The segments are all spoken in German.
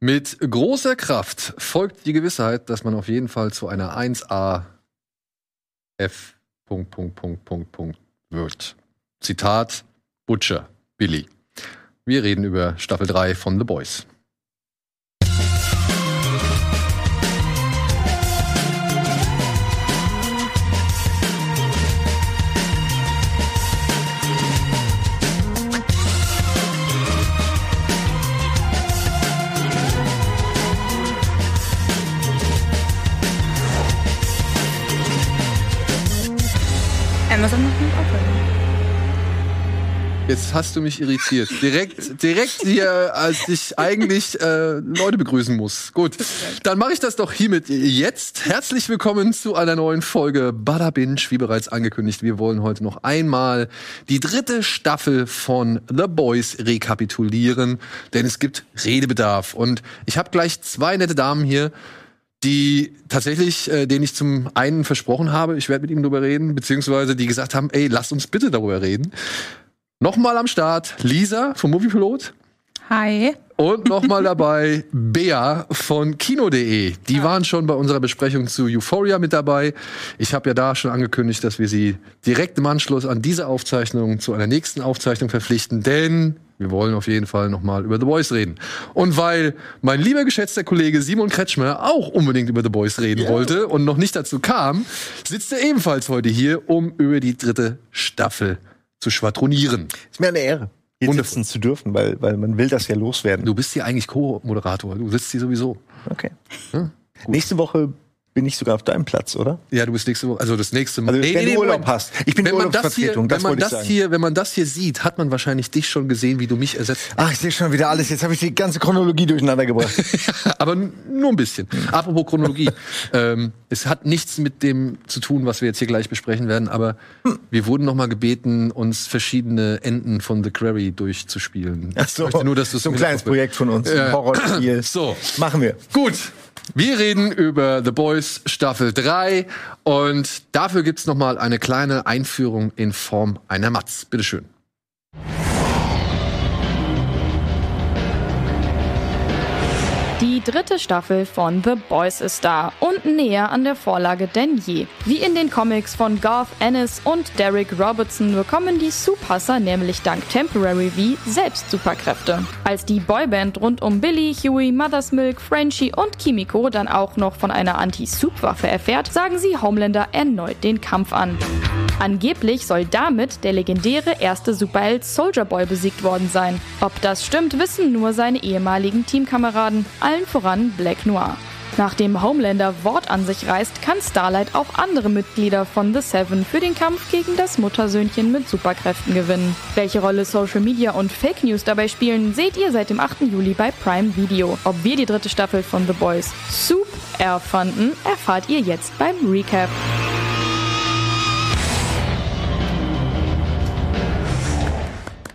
Mit großer Kraft folgt die Gewissheit, dass man auf jeden Fall zu einer 1a F. Punkt, Punkt, Punkt, Punkt, Punkt wird. Zitat Butcher, Billy. Wir reden über Staffel 3 von The Boys. Amazon macht mit Opera. Jetzt hast du mich irritiert. Direkt, direkt hier, als ich eigentlich äh, Leute begrüßen muss. Gut, dann mache ich das doch hiermit jetzt. Herzlich willkommen zu einer neuen Folge Bada Binge. Wie bereits angekündigt, wir wollen heute noch einmal die dritte Staffel von The Boys rekapitulieren, denn es gibt Redebedarf. Und ich habe gleich zwei nette Damen hier die tatsächlich, äh, denen ich zum einen versprochen habe, ich werde mit ihnen darüber reden, beziehungsweise die gesagt haben, ey, lasst uns bitte darüber reden. Nochmal am Start Lisa vom Moviepilot Hi. und nochmal dabei Bea von Kino.de. Die waren schon bei unserer Besprechung zu Euphoria mit dabei. Ich habe ja da schon angekündigt, dass wir sie direkt im Anschluss an diese Aufzeichnung zu einer nächsten Aufzeichnung verpflichten, denn wir wollen auf jeden Fall nochmal über The Boys reden. Und weil mein lieber geschätzter Kollege Simon Kretschmer auch unbedingt über The Boys reden wollte und noch nicht dazu kam, sitzt er ebenfalls heute hier, um über die dritte Staffel zu schwadronieren. Ist mir eine Ehre, hier Wundervoll. sitzen zu dürfen, weil, weil man will das ja loswerden. Du bist hier eigentlich Co-Moderator. Du sitzt hier sowieso. Okay. Ja, Nächste Woche bin ich sogar auf deinem Platz, oder? Ja, du bist nächste Woche, also das nächste Mal. Also, wenn du Urlaub Moment. hast. Ich bin wenn man das hier, wenn das man das sagen. hier, wenn man das hier sieht, hat man wahrscheinlich dich schon gesehen, wie du mich ersetzt. Ach, ich sehe schon wieder alles. Jetzt habe ich die ganze Chronologie durcheinander gebracht. Aber nur ein bisschen. Apropos Chronologie. ähm, es hat nichts mit dem zu tun, was wir jetzt hier gleich besprechen werden, aber wir wurden noch mal gebeten, uns verschiedene Enden von The Quarry durchzuspielen. Ach so, Ich möchte nur, dass so ein kleines Projekt von uns. Ein Horrorspiel. So. Machen wir. Gut. Wir reden über The Boys Staffel 3 und dafür gibt's noch mal eine kleine Einführung in Form einer Matz. Bitteschön. Dritte Staffel von The Boys ist da und näher an der Vorlage denn je. Wie in den Comics von Garth Ennis und Derek Robertson bekommen die Supasser nämlich dank Temporary V selbst Superkräfte. Als die Boyband rund um Billy, Huey, Mother's Milk, Frenchie und Kimiko dann auch noch von einer Anti-Soup-Waffe erfährt, sagen sie Homelander erneut den Kampf an. Angeblich soll damit der legendäre erste Superheld Soldier Boy besiegt worden sein. Ob das stimmt, wissen nur seine ehemaligen Teamkameraden, allen voran Black Noir. Nachdem Homelander Wort an sich reißt, kann Starlight auch andere Mitglieder von The Seven für den Kampf gegen das Muttersöhnchen mit Superkräften gewinnen. Welche Rolle Social Media und Fake News dabei spielen, seht ihr seit dem 8. Juli bei Prime Video. Ob wir die dritte Staffel von The Boys super fanden, erfahrt ihr jetzt beim Recap.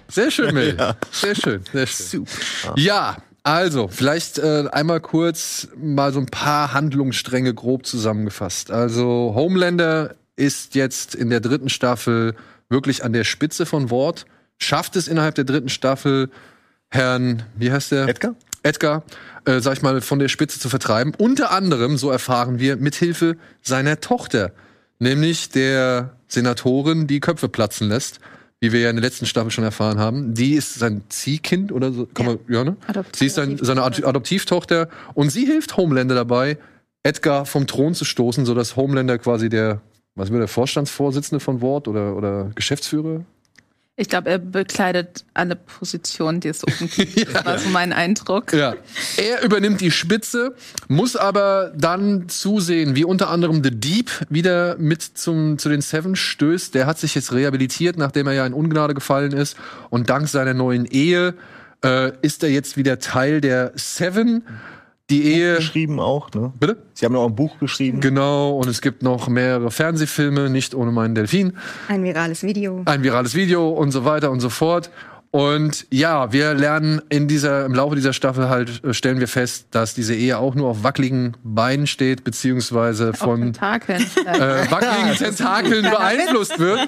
Sehr schön, Mel. Sehr schön, sehr schön. Super. Ja, also, vielleicht äh, einmal kurz mal so ein paar Handlungsstränge grob zusammengefasst. Also, Homelander ist jetzt in der dritten Staffel wirklich an der Spitze von Wort, schafft es innerhalb der dritten Staffel, Herrn, wie heißt der? Edgar? Edgar, äh, sag ich mal, von der Spitze zu vertreiben. Unter anderem, so erfahren wir, mithilfe seiner Tochter, nämlich der Senatorin, die Köpfe platzen lässt, wie wir ja in der letzten Staffel schon erfahren haben. Die ist sein Ziehkind oder so, kann man, ja, ne? Adoptiv- Sie ist sein, seine Ad Adoptivtochter und sie hilft Homelander dabei, Edgar vom Thron zu stoßen, sodass Homelander quasi der, was wird der Vorstandsvorsitzende von Wort oder, oder Geschäftsführer? Ich glaube, er bekleidet alle Positionen, die es oben gibt. Das war so mein Eindruck. Ja. Er übernimmt die Spitze, muss aber dann zusehen, wie unter anderem The Deep wieder mit zum, zu den Seven stößt. Der hat sich jetzt rehabilitiert, nachdem er ja in Ungnade gefallen ist. Und dank seiner neuen Ehe äh, ist er jetzt wieder Teil der Seven. Die Ehe. Geschrieben auch, ne? Bitte? Sie haben auch ein Buch geschrieben. Genau, und es gibt noch mehrere Fernsehfilme, nicht ohne meinen Delfin. Ein virales Video. ein virales Video und so weiter und so fort. Und ja, wir lernen in dieser, im Laufe dieser Staffel halt, äh, stellen wir fest, dass diese Ehe auch nur auf wackeligen Beinen steht, beziehungsweise von Tentakeln. äh, wackeligen Tentakeln beeinflusst wird.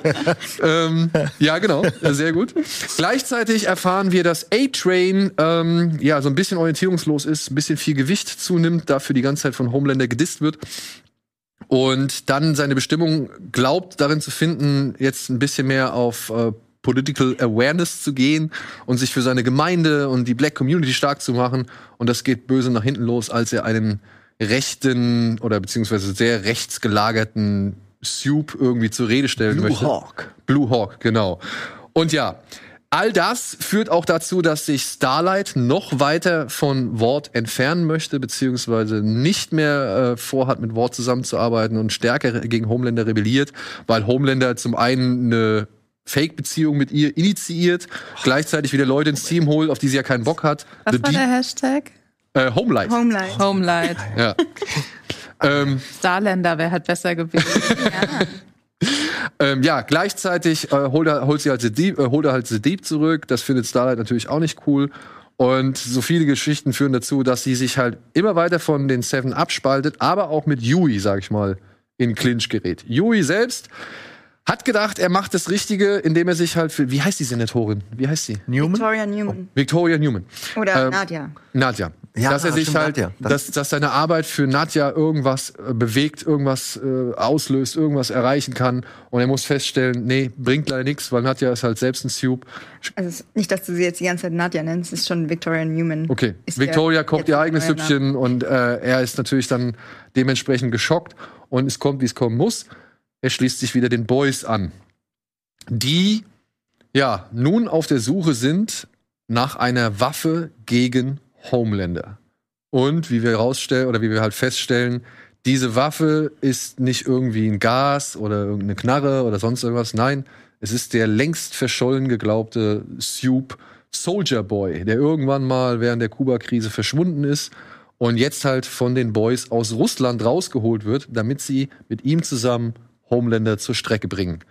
ähm, ja, genau, sehr gut. Gleichzeitig erfahren wir, dass A-Train ähm, ja so ein bisschen orientierungslos ist, ein bisschen viel Gewicht zunimmt, dafür die ganze Zeit von Homelander gedisst wird. Und dann seine Bestimmung glaubt, darin zu finden, jetzt ein bisschen mehr auf äh, Political Awareness zu gehen und sich für seine Gemeinde und die Black Community stark zu machen. Und das geht böse nach hinten los, als er einen rechten oder beziehungsweise sehr rechtsgelagerten Soup irgendwie zur Rede stellen Blue möchte. Hawk. Blue Hawk, genau. Und ja, all das führt auch dazu, dass sich Starlight noch weiter von Ward entfernen möchte, beziehungsweise nicht mehr äh, vorhat, mit Ward zusammenzuarbeiten und stärker gegen Homelander rebelliert, weil Homelander zum einen eine Fake-Beziehung mit ihr initiiert, gleichzeitig wieder Leute ins Team holt, auf die sie ja keinen Bock hat. Was The war der Hashtag? äh, Homelight. Homelight. Homelight. ja. ähm, Starlander wäre halt besser gewesen. Ähm, ja, gleichzeitig äh, holt, er, holt sie halt The Deep, äh, holt er halt The Deep zurück. Das findet Starlight natürlich auch nicht cool. Und so viele Geschichten führen dazu, dass sie sich halt immer weiter von den Seven abspaltet, aber auch mit Yui, sag ich mal, in Clinch gerät. Yui selbst hat gedacht, er macht das Richtige, indem er sich halt für, wie heißt die Senatorin? Wie heißt sie? Newman? Victoria Newman. Victoria Newman. Oder Ähm, Nadja. Nadja. Ja, dass er sich stimmt, halt, Nadja. dass, dass seine Arbeit für Nadja irgendwas äh, bewegt, irgendwas äh, auslöst, irgendwas erreichen kann. Und er muss feststellen, nee, bringt leider nichts, weil Nadja ist halt selbst ein Soup. Also nicht, dass du sie jetzt die ganze Zeit Nadja nennst, es ist schon Victoria Newman. Okay, Ist Victoria der ihr eigenes. Süppchen und äh, er ist natürlich dann dementsprechend geschockt und es kommt, wie es kommen muss. Er schließt sich wieder den Boys an, die ja nun auf der Suche sind nach einer Waffe gegen Homelander. Und wie wir herausstellen oder wie wir halt feststellen, diese Waffe ist nicht irgendwie ein Gas oder irgendeine Knarre oder sonst irgendwas. Nein, es ist der längst verschollen geglaubte Soup Soldier Boy, der irgendwann mal während der Kuba-Krise verschwunden ist und jetzt halt von den Boys aus Russland rausgeholt wird, damit sie mit ihm zusammen Homelander zur Strecke bringen.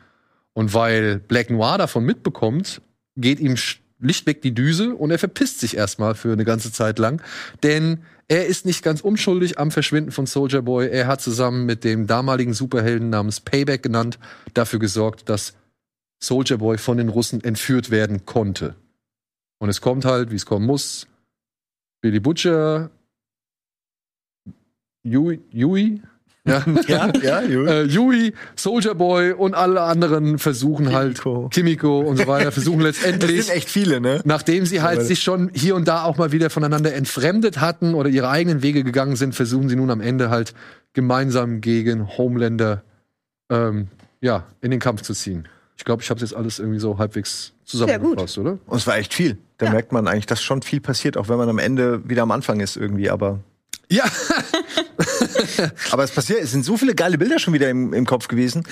Und weil Black Noir davon mitbekommt, geht ihm schlichtweg die Düse und er verpisst sich erstmal für eine ganze Zeit lang. Denn er ist nicht ganz unschuldig am Verschwinden von Soldier Boy. Er hat zusammen mit dem damaligen Superhelden namens Payback genannt dafür gesorgt, dass Soldier Boy von den Russen entführt werden konnte. Und es kommt halt, wie es kommen muss. Billy Butcher, Yui, Yui ja, Ja, ja, Juli. äh, Yui, Soldier Boy und alle anderen versuchen Kimiko. halt Kimiko und so weiter versuchen Das letztendlich sind echt viele, ne? nachdem sie halt Aber- sich schon hier und da auch mal wieder voneinander entfremdet hatten oder ihre eigenen Wege gegangen sind, versuchen sie nun am Ende halt gemeinsam gegen Homelander ähm, ja in den Kampf zu ziehen. Ich glaube, ich habe jetzt alles irgendwie so halbwegs zusammengefasst, oder? Und es war echt viel. Da merkt man eigentlich, dass schon viel passiert, auch wenn man am Ende wieder am Anfang ist irgendwie. Aber, Ja, aber es passiert, es sind so viele geile Bilder schon wieder im, im Kopf gewesen.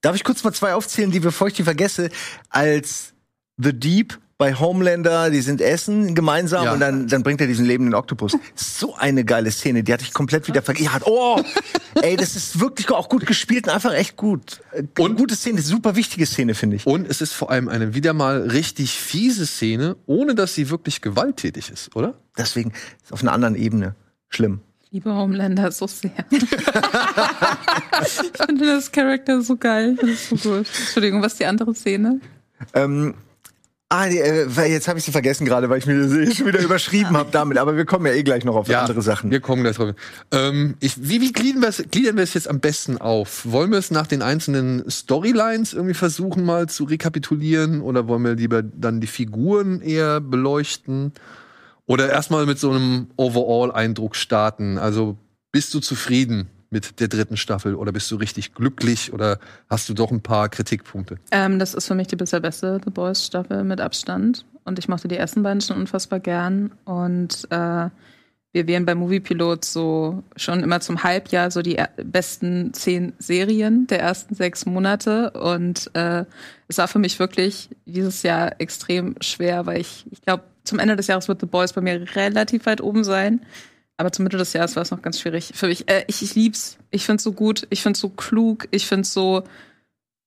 Darf ich kurz mal zwei aufzählen, die bevor ich die vergesse, als The Deep bei Homelander, die sind essen gemeinsam Ja. und dann, dann bringt er diesen lebenden Oktopus. So eine geile Szene, die hatte ich komplett wieder vergessen. Ja, oh, ey, das ist wirklich auch gut gespielt und einfach echt gut. Äh, Und- gute Szene, super wichtige Szene, finde ich. und es ist vor allem eine wieder mal richtig fiese Szene, ohne dass sie wirklich gewalttätig ist, oder? Deswegen ist auf einer anderen Ebene schlimm. Liebe Homelander so sehr. ich finde das Charakter so geil. Das ist so gut. Entschuldigung, was ist die andere Szene? Ähm, ah, äh, jetzt habe ich sie vergessen gerade, weil ich mir sie schon wieder überschrieben habe damit. Aber wir kommen ja eh gleich noch auf andere Sachen. Wir kommen gleich drauf. Ähm, ich, wie wie gliedern wir, es, gliedern wir es jetzt am besten auf? Wollen wir es nach den einzelnen Storylines irgendwie versuchen mal zu rekapitulieren oder wollen wir lieber dann die Figuren eher beleuchten? Oder erstmal mit so einem Overall-Eindruck starten? Also bist du zufrieden mit der dritten Staffel oder bist du richtig glücklich oder hast du doch ein paar Kritikpunkte? Ähm, das ist für mich die bisher beste The Boys Staffel mit Abstand. Und ich mochte die ersten beiden schon unfassbar gern. Und äh, wir wählen bei Movie Pilot so schon immer zum Halbjahr so die besten zehn Serien der ersten sechs Monate. Und äh, es war für mich wirklich dieses Jahr extrem schwer, weil ich, ich glaube, zum Ende des Jahres wird The Boys bei mir relativ weit oben sein. Aber zur Mitte des Jahres war es noch ganz schwierig für mich. Äh, ich, ich lieb's. Ich find's so gut. Ich find's so klug. Ich find's so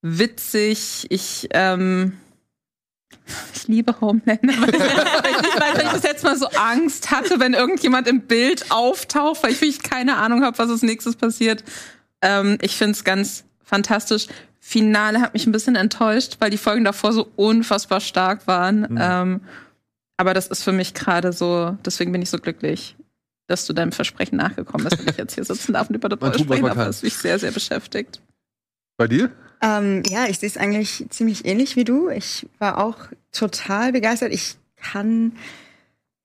witzig. Ich, ähm, Ich liebe Homelander. Weil ich, weil ich, ich bis jetzt mal so Angst hatte, wenn irgendjemand im Bild auftaucht, weil ich wirklich keine Ahnung habe, was als nächstes passiert. Ähm, ich finde es ganz fantastisch. Finale hat mich ein bisschen enttäuscht, weil die Folgen davor so unfassbar stark waren. Mhm. Ähm, aber das ist für mich gerade so, deswegen bin ich so glücklich, dass du deinem Versprechen nachgekommen bist, wenn ich jetzt hier sitzen darf und über was sprechen darf, was mich sehr, sehr beschäftigt. Bei dir? Ähm, ja, ich sehe es eigentlich ziemlich ähnlich wie du. Ich war auch total begeistert. Ich kann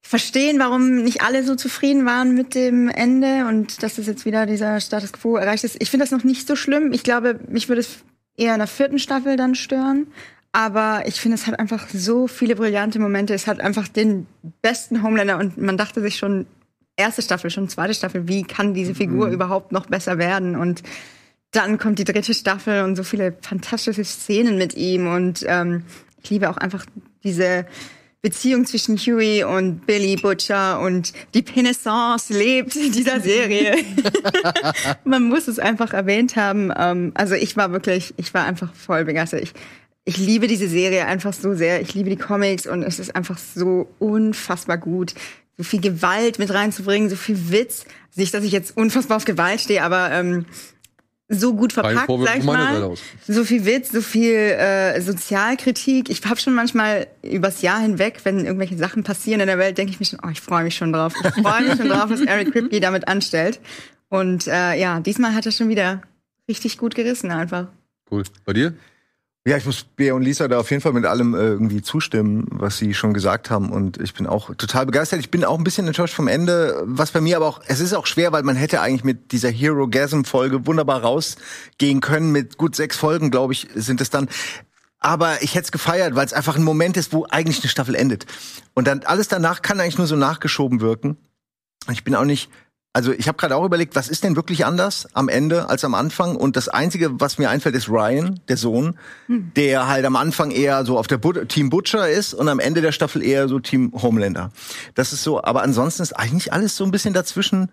verstehen, warum nicht alle so zufrieden waren mit dem Ende und dass es jetzt wieder dieser Status quo erreicht ist. Ich finde das noch nicht so schlimm. Ich glaube, mich würde es eher in der vierten Staffel dann stören. Aber ich finde, es hat einfach so viele brillante Momente. Es hat einfach den besten Homelander und man dachte sich schon, erste Staffel, schon zweite Staffel, wie kann diese Figur überhaupt noch besser werden? Und dann kommt die dritte Staffel und so viele fantastische Szenen mit ihm. Und ähm, ich liebe auch einfach diese Beziehung zwischen Huey und Billy Butcher und die Renaissance lebt in dieser Serie. Man muss es einfach erwähnt haben. Ähm, also ich war wirklich, ich war einfach voll begeistert. Ich, ich liebe diese Serie einfach so sehr. Ich liebe die Comics und es ist einfach so unfassbar gut. So viel Gewalt mit reinzubringen, so viel Witz. Nicht, dass ich jetzt unfassbar auf Gewalt stehe, aber ähm, so gut verpackt, sag ich mal. So viel Witz, so viel äh, Sozialkritik. Ich habe schon manchmal übers Jahr hinweg, wenn irgendwelche Sachen passieren in der Welt, denke ich mir schon, oh, ich freue mich schon drauf. Ich freue mich schon drauf, was Eric Kripke damit anstellt. Und äh, ja, diesmal hat er schon wieder richtig gut gerissen einfach. Cool. Bei dir? Ja, ich muss Bea und Lisa da auf jeden Fall mit allem äh, irgendwie zustimmen, was sie schon gesagt haben. Und ich bin auch total begeistert. Ich bin auch ein bisschen enttäuscht vom Ende, was bei mir aber auch, es ist auch schwer, weil man hätte eigentlich mit dieser Hero-Gasm-Folge wunderbar rausgehen können. Mit gut sechs Folgen, glaube ich, sind es dann. Aber ich hätte es gefeiert, weil es einfach ein Moment ist, wo eigentlich eine Staffel endet. Und dann alles danach kann eigentlich nur so nachgeschoben wirken. Und ich bin auch nicht, also ich habe gerade auch überlegt, was ist denn wirklich anders am Ende als am Anfang? Und das Einzige, was mir einfällt, ist Ryan, der Sohn, der halt am Anfang eher so auf der But Team Butcher ist und am Ende der Staffel eher so Team Homelander. Das ist so, aber ansonsten ist eigentlich alles so ein bisschen dazwischen.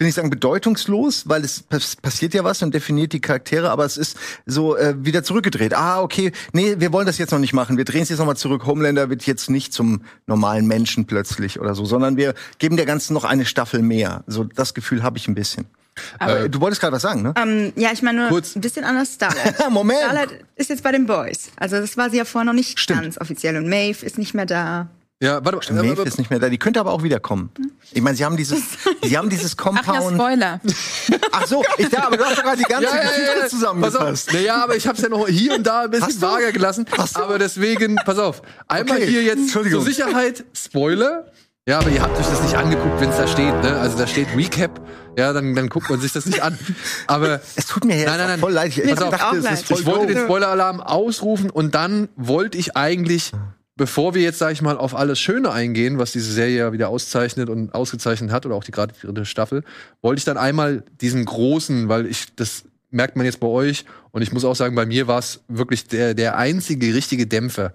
Ich will nicht sagen bedeutungslos, weil es pass passiert ja was und definiert die Charaktere, aber es ist so äh, wieder zurückgedreht. Ah, okay, nee, wir wollen das jetzt noch nicht machen. Wir drehen es jetzt noch mal zurück. Homelander wird jetzt nicht zum normalen Menschen plötzlich oder so, sondern wir geben der ganzen noch eine Staffel mehr. So das Gefühl habe ich ein bisschen. Aber du wolltest gerade was sagen, ne? Ähm, ja, ich meine nur Kurz. ein bisschen anders Starlight. Moment. Starlight ist jetzt bei den Boys. Also das war sie ja vorher noch nicht Stimmt. ganz offiziell. Und Maeve ist nicht mehr da. Ja, warte mal. Maeve aber- ist nicht mehr da. Die könnte aber auch wiederkommen. Ich meine, sie haben dieses, sie haben dieses Ach ja, Compound. Spoiler. Ach so, ich da, aber du hast doch gerade die ganze Ja, ja, Geschichte ja, zusammengefasst. auf. Naja, aber ich hab's ja noch hier und da ein bisschen Hast du? vage gelassen. Hast du? Aber deswegen, pass auf. Einmal Okay. hier jetzt zur Sicherheit, Spoiler. Ja, aber ihr habt euch das nicht angeguckt, wenn es da steht, ne? Also da steht Recap. Ja, dann, dann guckt man sich das nicht an. Aber Es tut mir jetzt Nein, nein, nein. voll leid. Ich, ich dachte, es leid. ist voll ich wollte den Spoiler-Alarm ausrufen und dann wollte ich eigentlich, bevor wir jetzt, sag ich mal, auf alles Schöne eingehen, was diese Serie ja wieder auszeichnet und ausgezeichnet hat, oder auch die gerade dritte Staffel, wollte ich dann einmal diesen großen, weil ich, das merkt man jetzt bei euch, und ich muss auch sagen, bei mir war es wirklich der, der einzige richtige Dämpfer,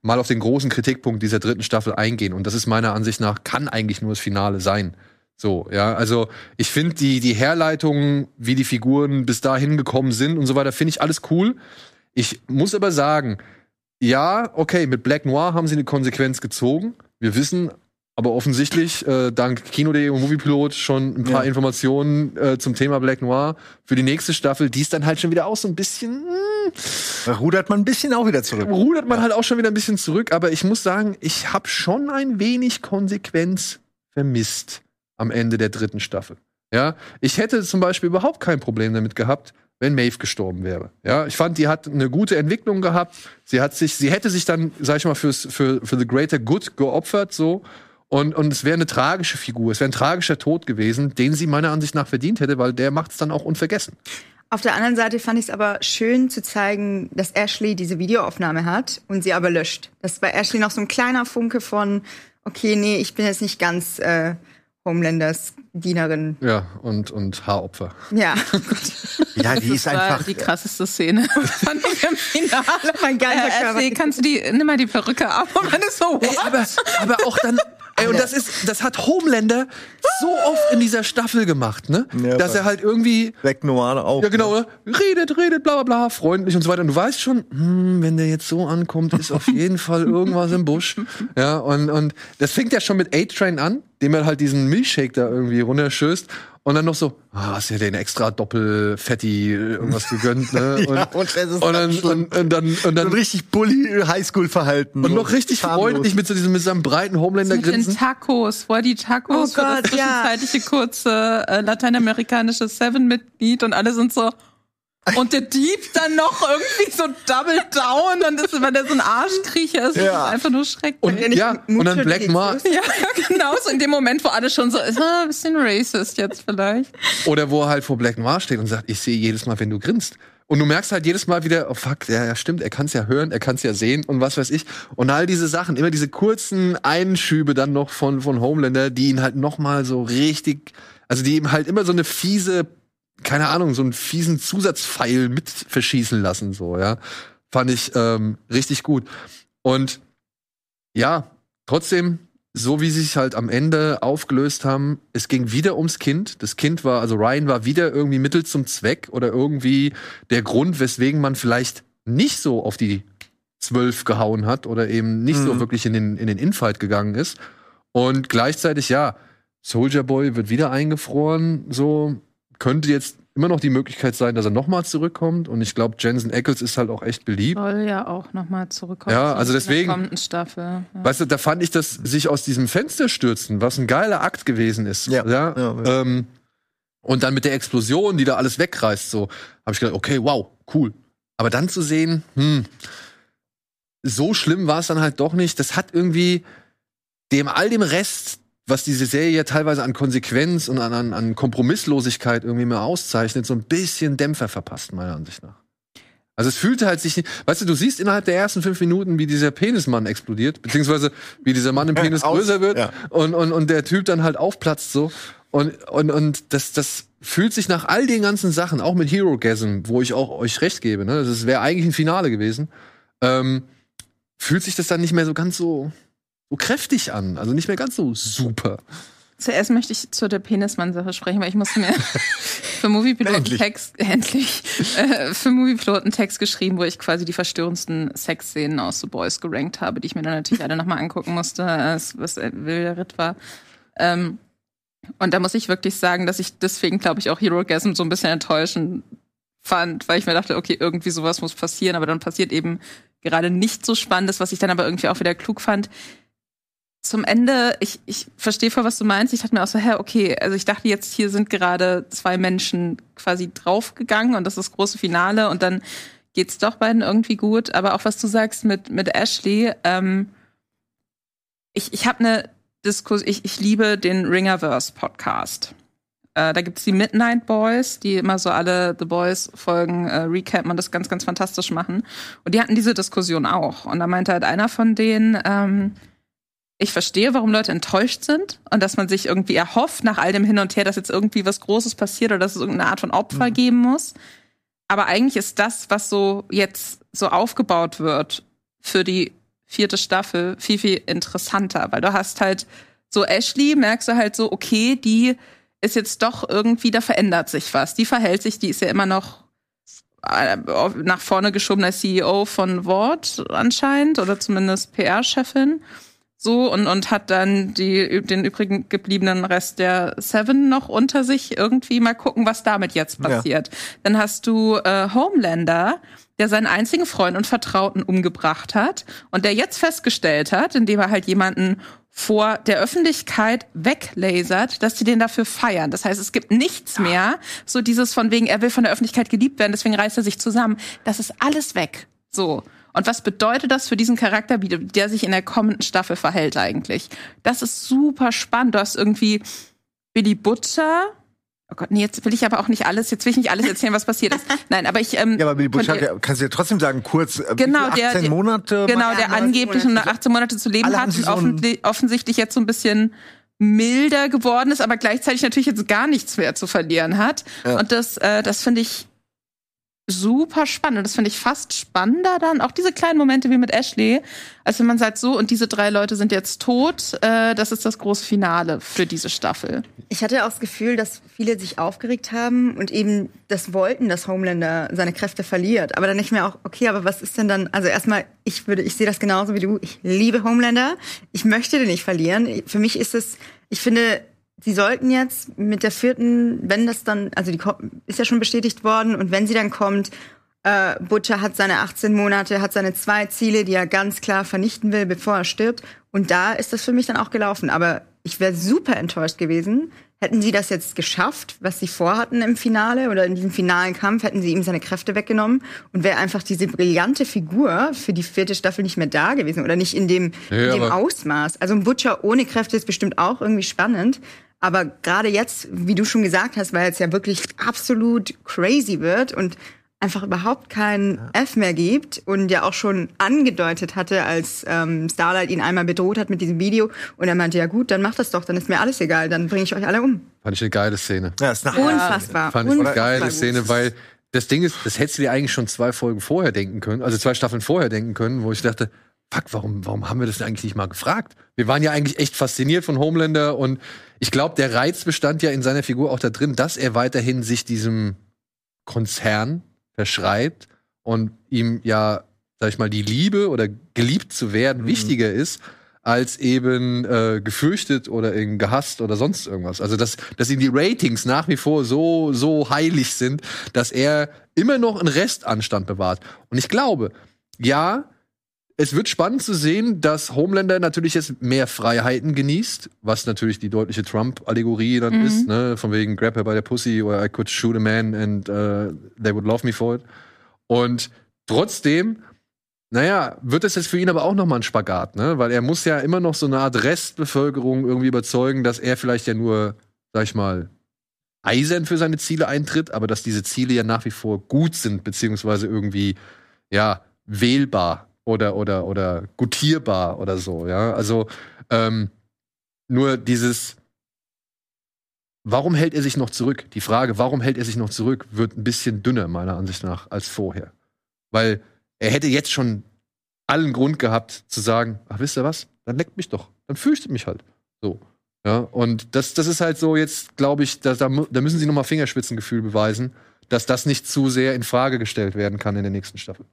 mal auf den großen Kritikpunkt dieser dritten Staffel eingehen. Und das ist meiner Ansicht nach, kann eigentlich nur das Finale sein. So, ja, also ich finde die, die Herleitung, wie die Figuren bis dahin gekommen sind und so weiter, finde ich alles cool. Ich muss aber sagen, ja, okay, mit Black Noir haben sie eine Konsequenz gezogen. Wir wissen aber offensichtlich, äh, dank Kino.de und Moviepilot, schon ein paar Ja. Informationen äh, zum Thema Black Noir für die nächste Staffel, die ist dann halt schon wieder auch so ein bisschen, hm, Da rudert man ein bisschen auch wieder zurück. rudert man halt auch schon wieder ein bisschen zurück. Aber ich muss sagen, ich habe schon ein wenig Konsequenz vermisst am Ende der dritten Staffel. Ja, ich hätte zum Beispiel überhaupt kein Problem damit gehabt, wenn Maeve gestorben wäre. Ja, ich fand, die hat eine gute Entwicklung gehabt. Sie hat sich, sie hätte sich dann, sag ich mal, fürs, für, für the greater good geopfert, so. Und, und es wäre eine tragische Figur. Es wäre ein tragischer Tod gewesen, den sie meiner Ansicht nach verdient hätte, weil der macht es dann auch unvergessen. Auf der anderen Seite fand ich es aber schön zu zeigen, dass Ashley diese Videoaufnahme hat und sie aber löscht. Das war Ashley noch so ein kleiner Funke von, okay, nee, ich bin jetzt nicht ganz äh, Homelanders Dienerin. Ja, und, und Haaropfer. Ja, Ja, die ist Das war einfach. die krasseste Szene. Fand ich im Finale. mein ganzer Äh, Körper. Ashley, kannst du die, nimm mal die Perücke ab und man ist so, what? aber, aber auch dann, Ey, und das ist, das hat Homelander so oft in dieser Staffel gemacht, ne? Ja, Dass er halt irgendwie, Black Noir auch. ja genau, ne? redet, redet, bla bla bla, freundlich und so weiter. Und du weißt schon, hm, wenn der jetzt so ankommt, ist auf jeden Fall irgendwas im Busch. Ja, und, und das fängt ja schon mit A-Train an, dem er halt diesen Milchshake da irgendwie runterschößt. Und dann noch so, ah, hast ja den extra Doppelfetti irgendwas gegönnt, ne? Und, Ja, und das ist und, dann, und, und dann, und So ein dann richtig bully Highschool-Verhalten. und so noch richtig harmlos. freundlich mit so diesem, mit seinem breiten Mit den Homelander-Grinsen. Tacos, wo er die Tacos Oh für das Gott, ja. zwischenzeitliche kurze äh, lateinamerikanische Seven-Mitglied und alle sind so. Und der Dieb dann noch irgendwie so double down und ist, weil der so ein Arschkriecher ist, Ja. ist einfach nur schrecklich. Und, Ja, nicht ja, und dann Black. Noir. Ja, genau, so in dem Moment, wo alle schon so, ist ah, ein bisschen racist jetzt vielleicht. Oder wo er halt vor Black Noir steht und sagt, ich sehe jedes Mal, wenn du grinst. Und du merkst halt jedes Mal wieder, oh fuck, ja, ja stimmt, er kann es ja hören, er kann es ja sehen und was weiß ich. Und all diese Sachen, immer diese kurzen Einschübe dann noch von, von Homelander, die ihn halt noch mal so richtig, also die ihm halt immer so eine fiese, keine Ahnung, so einen fiesen Zusatzpfeil mit verschießen lassen, so, ja. Fand ich ähm, richtig gut. Und ja, trotzdem, so wie sie sich halt am Ende aufgelöst haben, es ging wieder ums Kind. Das Kind war, also Ryan war wieder irgendwie Mittel zum Zweck oder irgendwie der Grund, weswegen man vielleicht nicht so auf die Zwölf gehauen hat oder eben nicht so Mhm. wirklich in den, in den Infight gegangen ist. Und gleichzeitig, ja, Soldier Boy wird wieder eingefroren, so könnte jetzt immer noch die Möglichkeit sein, dass er nochmal zurückkommt. Und ich glaube, Jensen Ackles ist halt auch echt beliebt. Soll ja auch nochmal zurückkommen. Ja, also in der deswegen- kommenden Staffel. Ja. Weißt du, da fand ich das sich aus diesem Fenster stürzen, was ein geiler Akt gewesen ist. Ja. ja, Ja, Ähm, und dann mit der Explosion, die da alles wegreißt, so, habe ich gedacht, okay, wow, cool. Aber dann zu sehen, hm, so schlimm war es dann halt doch nicht. Das hat irgendwie dem all dem Rest, was diese Serie ja teilweise an Konsequenz und an, an, an Kompromisslosigkeit irgendwie mehr auszeichnet, so ein bisschen Dämpfer verpasst, meiner Ansicht nach. Also es fühlte halt sich nicht, weißt du, du siehst innerhalb der ersten fünf Minuten, wie dieser Penismann explodiert, beziehungsweise wie dieser Mann im Penis Aus- größer wird ja. und, und, und der Typ dann halt aufplatzt so. Und, und, und das, das fühlt sich nach all den ganzen Sachen, auch mit Hero Gasm, wo ich auch euch recht gebe, ne, das wäre eigentlich ein Finale gewesen, ähm, fühlt sich das dann nicht mehr so ganz so, so kräftig an, also nicht mehr ganz so super. Zuerst möchte ich zu der Penismann-Sache sprechen, weil ich musste mir für Moviepiloten. Text, endlich, äh, für Moviepiloten Text geschrieben, wo ich quasi die verstörendsten Sexszenen aus The Boys gerankt habe, die ich mir dann natürlich alle nochmal angucken musste, was äh, wilder Ritt war. Ähm, und da muss ich wirklich sagen, dass ich deswegen, glaube ich, auch Hero Gasm so ein bisschen enttäuschend fand, weil ich mir dachte, okay, irgendwie sowas muss passieren, aber dann passiert eben gerade nicht so Spannendes, was ich dann aber irgendwie auch wieder klug fand zum Ende, ich, ich verstehe voll, was du meinst. Ich dachte mir auch so, hä, okay, also ich dachte jetzt, hier sind gerade zwei Menschen quasi draufgegangen und das ist das große Finale und dann geht's doch beiden irgendwie gut. Aber auch was du sagst mit, mit Ashley, ähm, ich, ich habe eine Diskussion, ich, ich liebe den Ringerverse Podcast. Äh, da gibt's die Midnight Boys, die immer so alle The Boys-Folgen äh, recappen und das ganz, ganz fantastisch machen. Und die hatten diese Diskussion auch. Und da meinte halt einer von denen, ähm, ich verstehe, warum Leute enttäuscht sind und dass man sich irgendwie erhofft nach all dem Hin und Her, dass jetzt irgendwie was Großes passiert oder dass es irgendeine Art von Opfer geben muss. Aber eigentlich ist das, was so jetzt so aufgebaut wird für die vierte Staffel, viel, viel interessanter, weil du hast halt so Ashley, merkst du halt so, okay, die ist jetzt doch irgendwie, da verändert sich was. Die verhält sich, die ist ja immer noch äh, nach vorne geschobener CEO von Ward anscheinend oder zumindest PR-Chefin so und, und hat dann die, den übrigen gebliebenen Rest der Seven noch unter sich irgendwie mal gucken, was damit jetzt Ja. passiert. Dann hast du äh, Homelander, der seinen einzigen Freund und Vertrauten umgebracht hat und der jetzt festgestellt hat, indem er halt jemanden vor der Öffentlichkeit weglasert, dass sie den dafür feiern. Das heißt, es gibt nichts mehr, so dieses von wegen, er will von der Öffentlichkeit geliebt werden, deswegen reißt er sich zusammen. Das ist alles weg. So. Und was bedeutet das für diesen Charakter, wie der sich in der kommenden Staffel verhält eigentlich? Das ist super spannend. Du hast irgendwie Billy Butcher. Oh Gott, nee, jetzt will ich aber auch nicht alles, jetzt will ich nicht alles erzählen, was passiert ist. Nein, aber ich, ähm, Ja, aber Billy Butcher, ja- kannst du ja trotzdem sagen, kurz, äh, Genau, viel, der- 18 der- Monate. Genau, der er? angeblich nur 18 Monate zu leben hat und so offensichtlich jetzt so ein bisschen milder geworden ist, aber gleichzeitig natürlich jetzt gar nichts mehr zu verlieren hat. Ja. Und das, äh, das finde ich super spannend. Und das finde ich fast spannender dann, auch diese kleinen Momente wie mit Ashley, als wenn man sagt, so, und diese drei Leute sind jetzt tot, äh, das ist das große Finale für diese Staffel. Ich hatte auch das Gefühl, dass viele sich aufgeregt haben und eben das wollten, dass Homelander seine Kräfte verliert. Aber dann nicht mehr auch, okay, aber was ist denn dann, also erstmal, ich würde, ich sehe das genauso wie du. Ich liebe Homelander. Ich möchte den nicht verlieren. Für mich ist es, ich finde, sie sollten jetzt mit der vierten, wenn das dann, also die ist ja schon bestätigt worden und wenn sie dann kommt, äh, Butcher hat seine 18 Monate, hat seine zwei Ziele, die er ganz klar vernichten will, bevor er stirbt. Und da ist das für mich dann auch gelaufen. Aber ich wäre super enttäuscht gewesen, hätten sie das jetzt geschafft, was sie vorhatten im Finale oder in diesem finalen Kampf, hätten sie ihm seine Kräfte weggenommen und wäre einfach diese brillante Figur für die vierte Staffel nicht mehr da gewesen oder nicht in dem, Nee, in dem Ausmaß. Also ein Butcher ohne Kräfte ist bestimmt auch irgendwie spannend. Aber gerade jetzt, wie du schon gesagt hast, weil es ja wirklich absolut crazy wird und einfach überhaupt keinen F mehr gibt und ja auch schon angedeutet hatte, als ähm, Starlight ihn einmal bedroht hat mit diesem Video und er meinte, ja gut, dann macht das doch, dann ist mir alles egal, dann bringe ich euch alle um. Fand ich eine geile Szene. Ja, ist nach Unfassbar. Fand ich eine geile gut. Szene, weil das Ding ist, das hättest du dir eigentlich schon zwei Folgen vorher denken können, also zwei Staffeln vorher denken können, wo ich dachte, fuck, warum, warum haben wir das denn eigentlich nicht mal gefragt? Wir waren ja eigentlich echt fasziniert von Homelander und ich glaube, der Reiz bestand ja in seiner Figur auch da drin, dass er weiterhin sich diesem Konzern verschreibt und ihm ja, sag ich mal, die Liebe oder geliebt zu werden wichtiger ist als eben äh, gefürchtet oder eben gehasst oder sonst irgendwas. Also dass, dass ihm die Ratings nach wie vor so so heilig sind, dass er immer noch einen Restanstand bewahrt. Und ich glaube, ja, es wird spannend zu sehen, dass Homelander natürlich jetzt mehr Freiheiten genießt, was natürlich die deutliche Trump-Allegorie dann ist, ne? von wegen Grab her by the pussy oder I could shoot a man and uh, they would love me for it. Und trotzdem, naja, wird es jetzt für ihn aber auch nochmal ein Spagat, ne? Weil er muss ja immer noch so eine Art Restbevölkerung irgendwie überzeugen, dass er vielleicht ja nur, sag ich mal, eisern für seine Ziele eintritt, aber dass diese Ziele ja nach wie vor gut sind, beziehungsweise irgendwie, ja, wählbar oder, oder, oder gutierbar oder so, ja. Also, ähm, nur dieses, warum hält er sich noch zurück? Die Frage, warum hält er sich noch zurück, wird ein bisschen dünner, meiner Ansicht nach, als vorher. Weil er hätte jetzt schon allen Grund gehabt zu sagen, ach, wisst ihr was? Dann leckt mich doch. Dann fürchtet mich halt. So. Ja, und das, das ist halt so jetzt, glaube ich, da, da, da müssen sie nochmal Fingerspitzengefühl beweisen, dass das nicht zu sehr in Frage gestellt werden kann in der nächsten Staffel.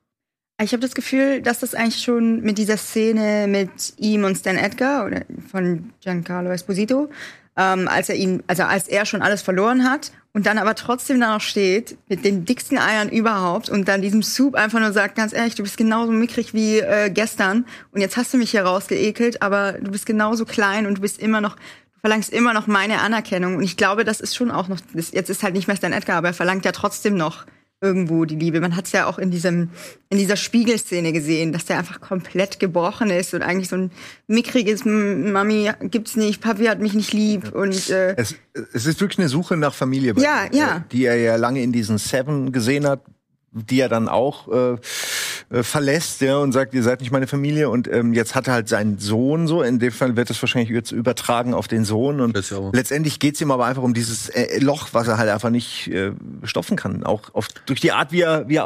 Ich habe das Gefühl, dass das eigentlich schon mit dieser Szene mit ihm und Stan Edgar oder von Giancarlo Esposito, ähm, als er ihn, also als er schon alles verloren hat und dann aber trotzdem da noch steht mit den dicksten Eiern überhaupt und dann diesem Soup einfach nur sagt, ganz ehrlich, du bist genauso mickrig wie äh, gestern und jetzt hast du mich hier rausgeekelt, aber du bist genauso klein und du bist immer noch du verlangst immer noch meine Anerkennung und ich glaube, das ist schon auch noch jetzt ist halt nicht mehr Stan Edgar, aber er verlangt ja trotzdem noch irgendwo die Liebe. Man hat es ja auch in diesem in dieser Spiegelszene gesehen, dass der einfach komplett gebrochen ist und eigentlich so ein mickriges "M- Mami gibt's nicht, Papi hat mich nicht lieb und äh, Es, es ist wirklich eine Suche nach Familie, bei Ja, ihm, ja. äh, die er ja lange in diesen Seven gesehen hat, die er dann auch äh, äh, verlässt, ja, und sagt, ihr seid nicht meine Familie. Und ähm, jetzt hat er halt seinen Sohn so. In dem Fall wird es wahrscheinlich jetzt übertragen auf den Sohn. Und letztendlich geht's ihm aber einfach um dieses äh, Loch, was er halt einfach nicht äh, stopfen kann. Auch auf, durch die Art, wie er, wie er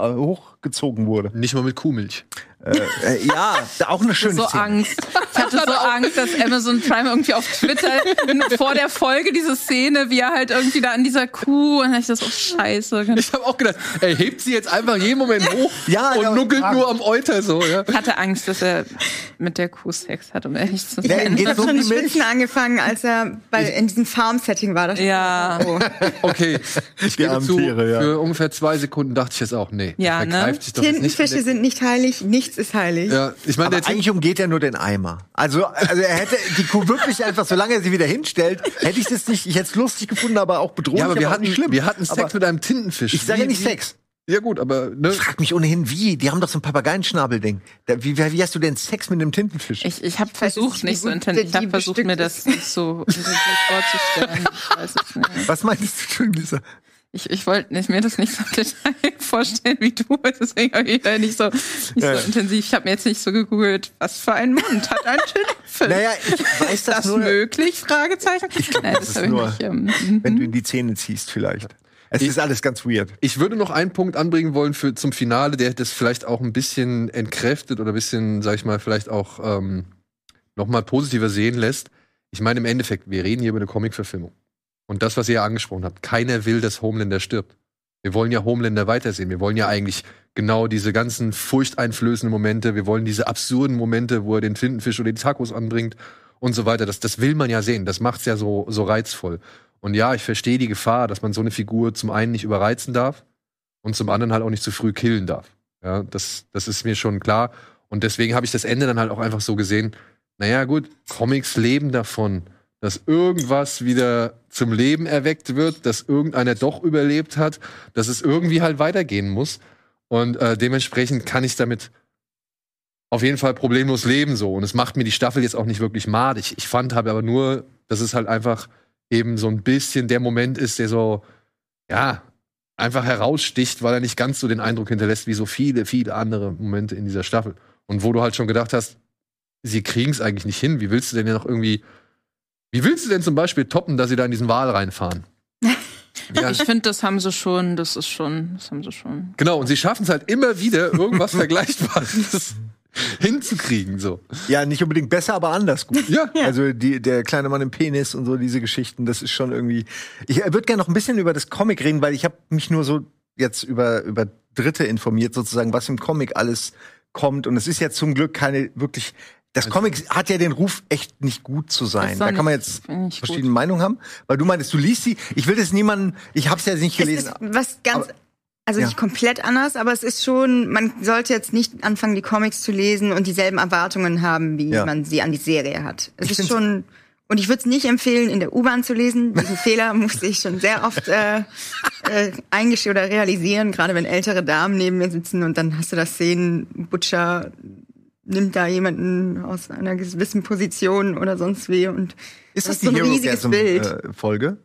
hochgezogen wurde. Nicht mal mit Kuhmilch. Äh, äh, ja, auch eine schöne so Szene. Angst. Ich hatte so Angst, dass Amazon Prime irgendwie auf Twitter vor der Folge diese Szene, wie er halt irgendwie da an dieser Kuh und dann ich das so scheiße. Ich habe auch gedacht, er hebt sie jetzt einfach jeden Moment hoch Ja, und ja, nuckelt ja. nur am Euter so, ja. Ich hatte Angst, dass er mit der Kuh Sex hat, um ehrlich zu sein. geht's hat schon die. Schwitzen angefangen, als er bei in diesem Farm-Setting war. Das Ja. Oh. Okay, ich gebe zu, für ungefähr zwei Sekunden dachte ich jetzt auch, nee, Ja, er ne? Greift sich doch jetzt nicht. Tintenfische sind nicht heilig, nichts ist heilig. Ja, ich meine, Aber eigentlich umgeht er nur den Eimer. Also, also er hätte die Kuh wirklich einfach, solange er sie wieder hinstellt, hätte ich das nicht, ich hätte es lustig gefunden, aber auch bedrohlich. ja, aber wir auch hatten, nicht schlimm. wir hatten Sex aber mit einem Tintenfisch. Ich sage ja nicht Sex. Ja gut, aber ne, Ich frag mich ohnehin, wie? Die haben doch so ein Papageienschnabelding. Wie, wie hast du denn Sex mit einem Tintenfisch? Ich, ich habe versucht, nicht, so intensiv. Ich die habe versucht, mir das nicht so intensiv vorzustellen. Ich weiß es nicht. Was meinst du schon, Lisa? Ich, ich wollte nicht, mir das nicht so im Detail vorstellen wie du. Deswegen habe ich da nicht so, nicht Ja. so intensiv. Ich habe mir jetzt nicht so gegoogelt, was für einen Mund hat ein Tintenfisch? Naja, ich weiß ist das, das nur, möglich? Fragezeichen. Nein, das das ich nur- nicht. Ähm, wenn du in die Zähne ziehst vielleicht. Es ist alles ganz weird. Ich würde noch einen Punkt anbringen wollen für, zum Finale, der das vielleicht auch ein bisschen entkräftet oder ein bisschen, sag ich mal, vielleicht auch ähm, noch mal positiver sehen lässt. Ich meine, im Endeffekt, wir reden hier über eine Comic-Verfilmung. Und das, was ihr ja angesprochen habt, keiner will, dass Homelander stirbt. Wir wollen ja Homelander weitersehen. Wir wollen ja eigentlich genau diese ganzen furchteinflößenden Momente. Wir wollen diese absurden Momente, wo er den Tintenfisch oder die Tacos anbringt und so weiter. Das, das will man ja sehen. Das macht's ja so, so reizvoll. Und ja, ich verstehe die Gefahr, dass man so eine Figur zum einen nicht überreizen darf und zum anderen halt auch nicht zu früh killen darf. Ja, das, das ist mir schon klar. Und deswegen habe ich das Ende dann halt auch einfach so gesehen. Naja, gut, Comics leben davon, dass irgendwas wieder zum Leben erweckt wird, dass irgendeiner doch überlebt hat, dass es irgendwie halt weitergehen muss. Und äh, dementsprechend kann ich damit auf jeden Fall problemlos leben so. Und es macht mir die Staffel jetzt auch nicht wirklich madig. Ich fand habe aber nur, dass es halt einfach eben so ein bisschen der Moment ist, der so, ja, einfach heraussticht, weil er nicht ganz so den Eindruck hinterlässt wie so viele, viele andere Momente in dieser Staffel. Und wo du halt schon gedacht hast, sie kriegen es eigentlich nicht hin. Wie willst du denn ja noch irgendwie, wie willst du denn zum Beispiel toppen, dass sie da in diesen Wal reinfahren? Ja. Ich finde, das haben sie schon, das ist schon, das haben sie schon. Genau, und sie schaffen es halt immer wieder, irgendwas Vergleichbares hinzukriegen, so. Ja, nicht unbedingt besser, aber anders gut. Ja. Also die, der kleine Mann im Penis und so diese Geschichten, das ist schon irgendwie. Ich würde gerne noch ein bisschen über das Comic reden, weil ich habe mich nur so jetzt über über Dritte informiert, sozusagen, was im Comic alles kommt. Und es ist ja zum Glück keine wirklich. Das Comic hat ja den Ruf, echt nicht gut zu sein. Da kann man jetzt ich gut. verschiedene Meinungen haben. Weil du meintest, du liest sie. Ich will das niemanden, ich habe es ja nicht Es gelesen. ist was ganz, Aber- also Ja. nicht komplett anders, aber es ist schon, man sollte jetzt nicht anfangen, die Comics zu lesen und dieselben Erwartungen haben, wie Ja. man sie an die Serie hat. Es Ich ist schon, und ich würde es nicht empfehlen, in der U-Bahn zu lesen. Diesen Fehler musste ich schon sehr oft äh, äh, eingestehen oder realisieren, gerade wenn ältere Damen neben mir sitzen und dann hast du das Szenen, Butcher nimmt da jemanden aus einer gewissen Position oder sonst wie und ist das so die ein riesiges Bild. Hero-Folge?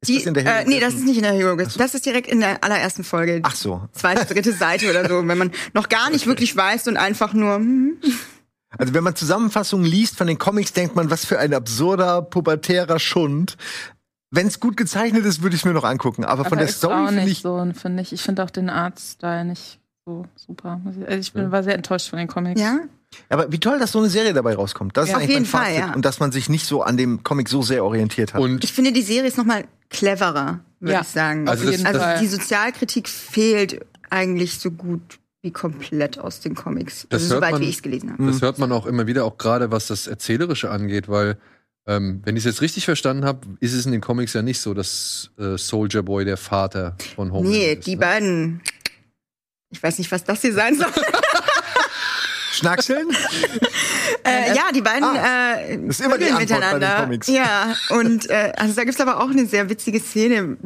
Ist Die, das in der äh, nee, das ist nicht in der Hero. Das ist direkt in der allerersten Folge. Ach so. Zweite, dritte Seite oder so, wenn man noch gar nicht wirklich weiß und einfach nur. Hm, Also wenn man Zusammenfassungen liest von den Comics, denkt man, was für ein absurder, pubertärer Schund. Wenn es gut gezeichnet ist, würde ich mir noch angucken. Aber, von Aber der ist Story auch finde nicht ich. so, finde ich. Ich finde auch den Artstyle nicht so super. Also ich bin, war sehr enttäuscht von den Comics. ja, Aber wie toll, dass so eine Serie dabei rauskommt. Das Ja, ist auf eigentlich mein jeden Fall, Fazit. ja. Und dass man sich nicht so an dem Comic so sehr orientiert hat. Und ich finde, die Serie ist noch mal cleverer, würde Ja, ich sagen. also jeden also Fall. die Sozialkritik fehlt eigentlich so gut wie komplett aus den Comics. Das also soweit man- wie ich es gelesen habe. Das hört man auch immer wieder, auch gerade was das Erzählerische angeht, weil, ähm, wenn ich es jetzt richtig verstanden habe, ist es in den Comics ja nicht so, dass äh, Soldier Boy der Vater von Homelander Nee, ist. die ne? beiden. Ich weiß nicht, was das hier sein soll. Schnackseln? äh, ja, die beiden äh, Das ist immer die Antwort bei den miteinander. Comics. Ja, und äh, also da gibt's aber auch eine sehr witzige Szene,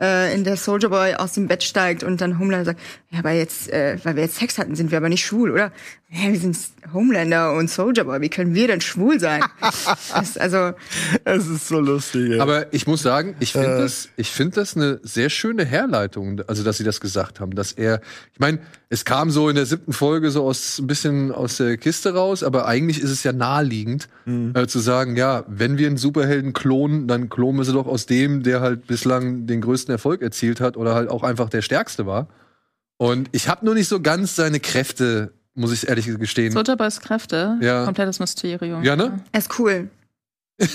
äh, in der Soldier Boy aus dem Bett steigt und dann Homelander sagt, ja, aber jetzt, äh, weil wir jetzt Sex hatten, sind wir aber nicht schwul, oder? Ja, wir sind Homelander und Soldier Boy, wie können wir denn schwul sein? das, also, Es ist so lustig. ey. Aber ich muss sagen, ich finde Äh. das, ich finde das eine sehr schöne Herleitung, also dass sie das gesagt haben, dass er, ich meine, es kam so in der siebten Folge so aus ein bisschen aus der Kiste raus, aber eigentlich ist es ja naheliegend Mhm. äh, zu sagen, ja, wenn wir einen Superhelden klonen, dann klonen wir sie doch aus dem, der halt bislang den größten Erfolg erzielt hat oder halt auch einfach der stärkste war. Und ich habe nur nicht so ganz seine Kräfte, muss ich ehrlich gestehen. Soldier Boys Kräfte, Ja. komplettes Mysterium. Ja, ne? er ist cool.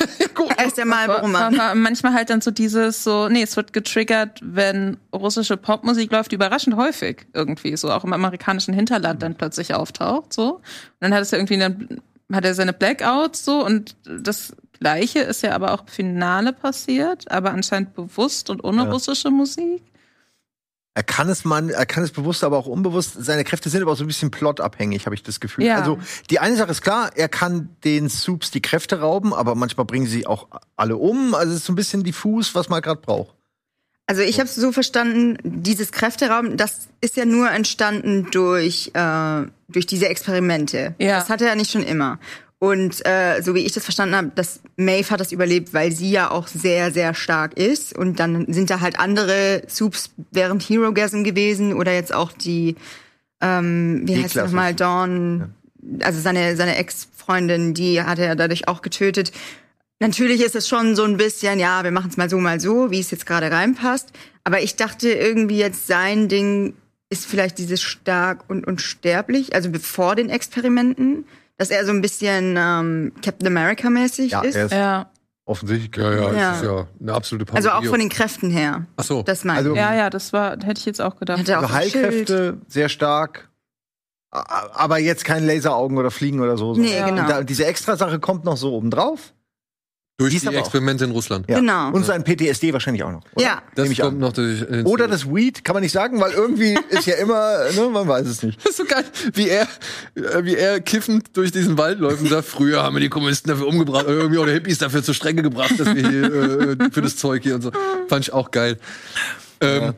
Er ist der Marlboro-Mann. aber manchmal halt dann so dieses so, nee, es wird getriggert, wenn russische Popmusik läuft, überraschend häufig irgendwie so auch im amerikanischen Hinterland dann plötzlich auftaucht, so. Und dann hat es ja irgendwie eine, hat er seine Blackouts so und das Gleiche ist ja aber auch im Finale passiert, aber anscheinend bewusst und ohne Ja. russische Musik. Er kann es man, er kann es bewusst, aber auch unbewusst. Seine Kräfte sind aber auch so ein bisschen plotabhängig, habe ich das Gefühl. Ja. Also die eine Sache ist klar, er kann den Soups die Kräfte rauben, aber manchmal bringen sie auch alle um. Also es ist so ein bisschen diffus, was man gerade braucht. Also ich habe es so verstanden, dieses Kräfteraum, das ist ja nur entstanden durch äh, durch diese Experimente. Ja. Das hatte er nicht schon immer. Und äh, so wie ich das verstanden habe, dass Maeve hat das überlebt, weil sie ja auch sehr sehr stark ist. Und dann sind da halt andere Soups während Hero Gasm gewesen oder jetzt auch die ähm, wie Die heißt sie nochmal. Dawn, also seine seine Ex-Freundin, die hat er dadurch auch getötet. Natürlich ist es schon so ein bisschen, ja, wir machen es mal so, mal so, wie es jetzt gerade reinpasst. Aber ich dachte irgendwie jetzt sein Ding ist vielleicht dieses stark und unsterblich, also bevor den Experimenten, dass er so ein bisschen ähm, Captain America mäßig Ja, ist. er ist Ja, offensichtlich. Ja, ja, Ja. das ist ja eine absolute Parodie. Also auch von den Kräften her. Ach so. Das meine Also- ja, ja, das war, hätte ich jetzt auch gedacht. Hat er auch Also. Heilkräfte, sehr stark. Aber jetzt kein Laseraugen oder Fliegen oder so. Nee, Ja. genau. Und da, diese Extrasache kommt noch so oben drauf. Durch die die aber auch- Experimente in Russland. Ja. Genau. Und sein PTSD wahrscheinlich auch noch. Oder? Ja. Das Nehme ich kommt an. noch durch. äh, Oder das Weed, kann man nicht sagen, weil irgendwie ist ja immer, ne, man weiß es nicht. Das ist so geil, wie er, äh, wie er kiffend durch diesen Wald läuft und sagt, früher haben wir die Kommunisten dafür umgebracht, oder irgendwie oder Hippies dafür zur Strenge gebracht, dass wir hier äh, für das Zeug hier und so. Fand ich auch geil. Ähm,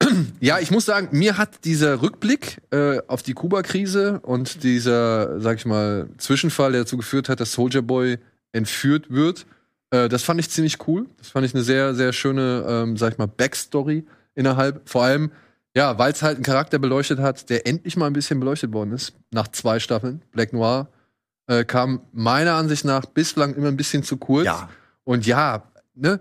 ja. ich muss sagen, mir hat dieser Rückblick äh, auf die Kuba-Krise und dieser, sag ich mal, Zwischenfall, der dazu geführt hat, dass Soldier Boy entführt wird, äh, das fand ich ziemlich cool. Das fand ich eine sehr, sehr schöne, ähm, sag ich mal, Backstory innerhalb. Vor allem, ja, weil es halt einen Charakter beleuchtet hat, der endlich mal ein bisschen beleuchtet worden ist. Nach zwei Staffeln. Black Noir äh, kam meiner Ansicht nach bislang immer ein bisschen zu kurz. Ja. Und ja, ne,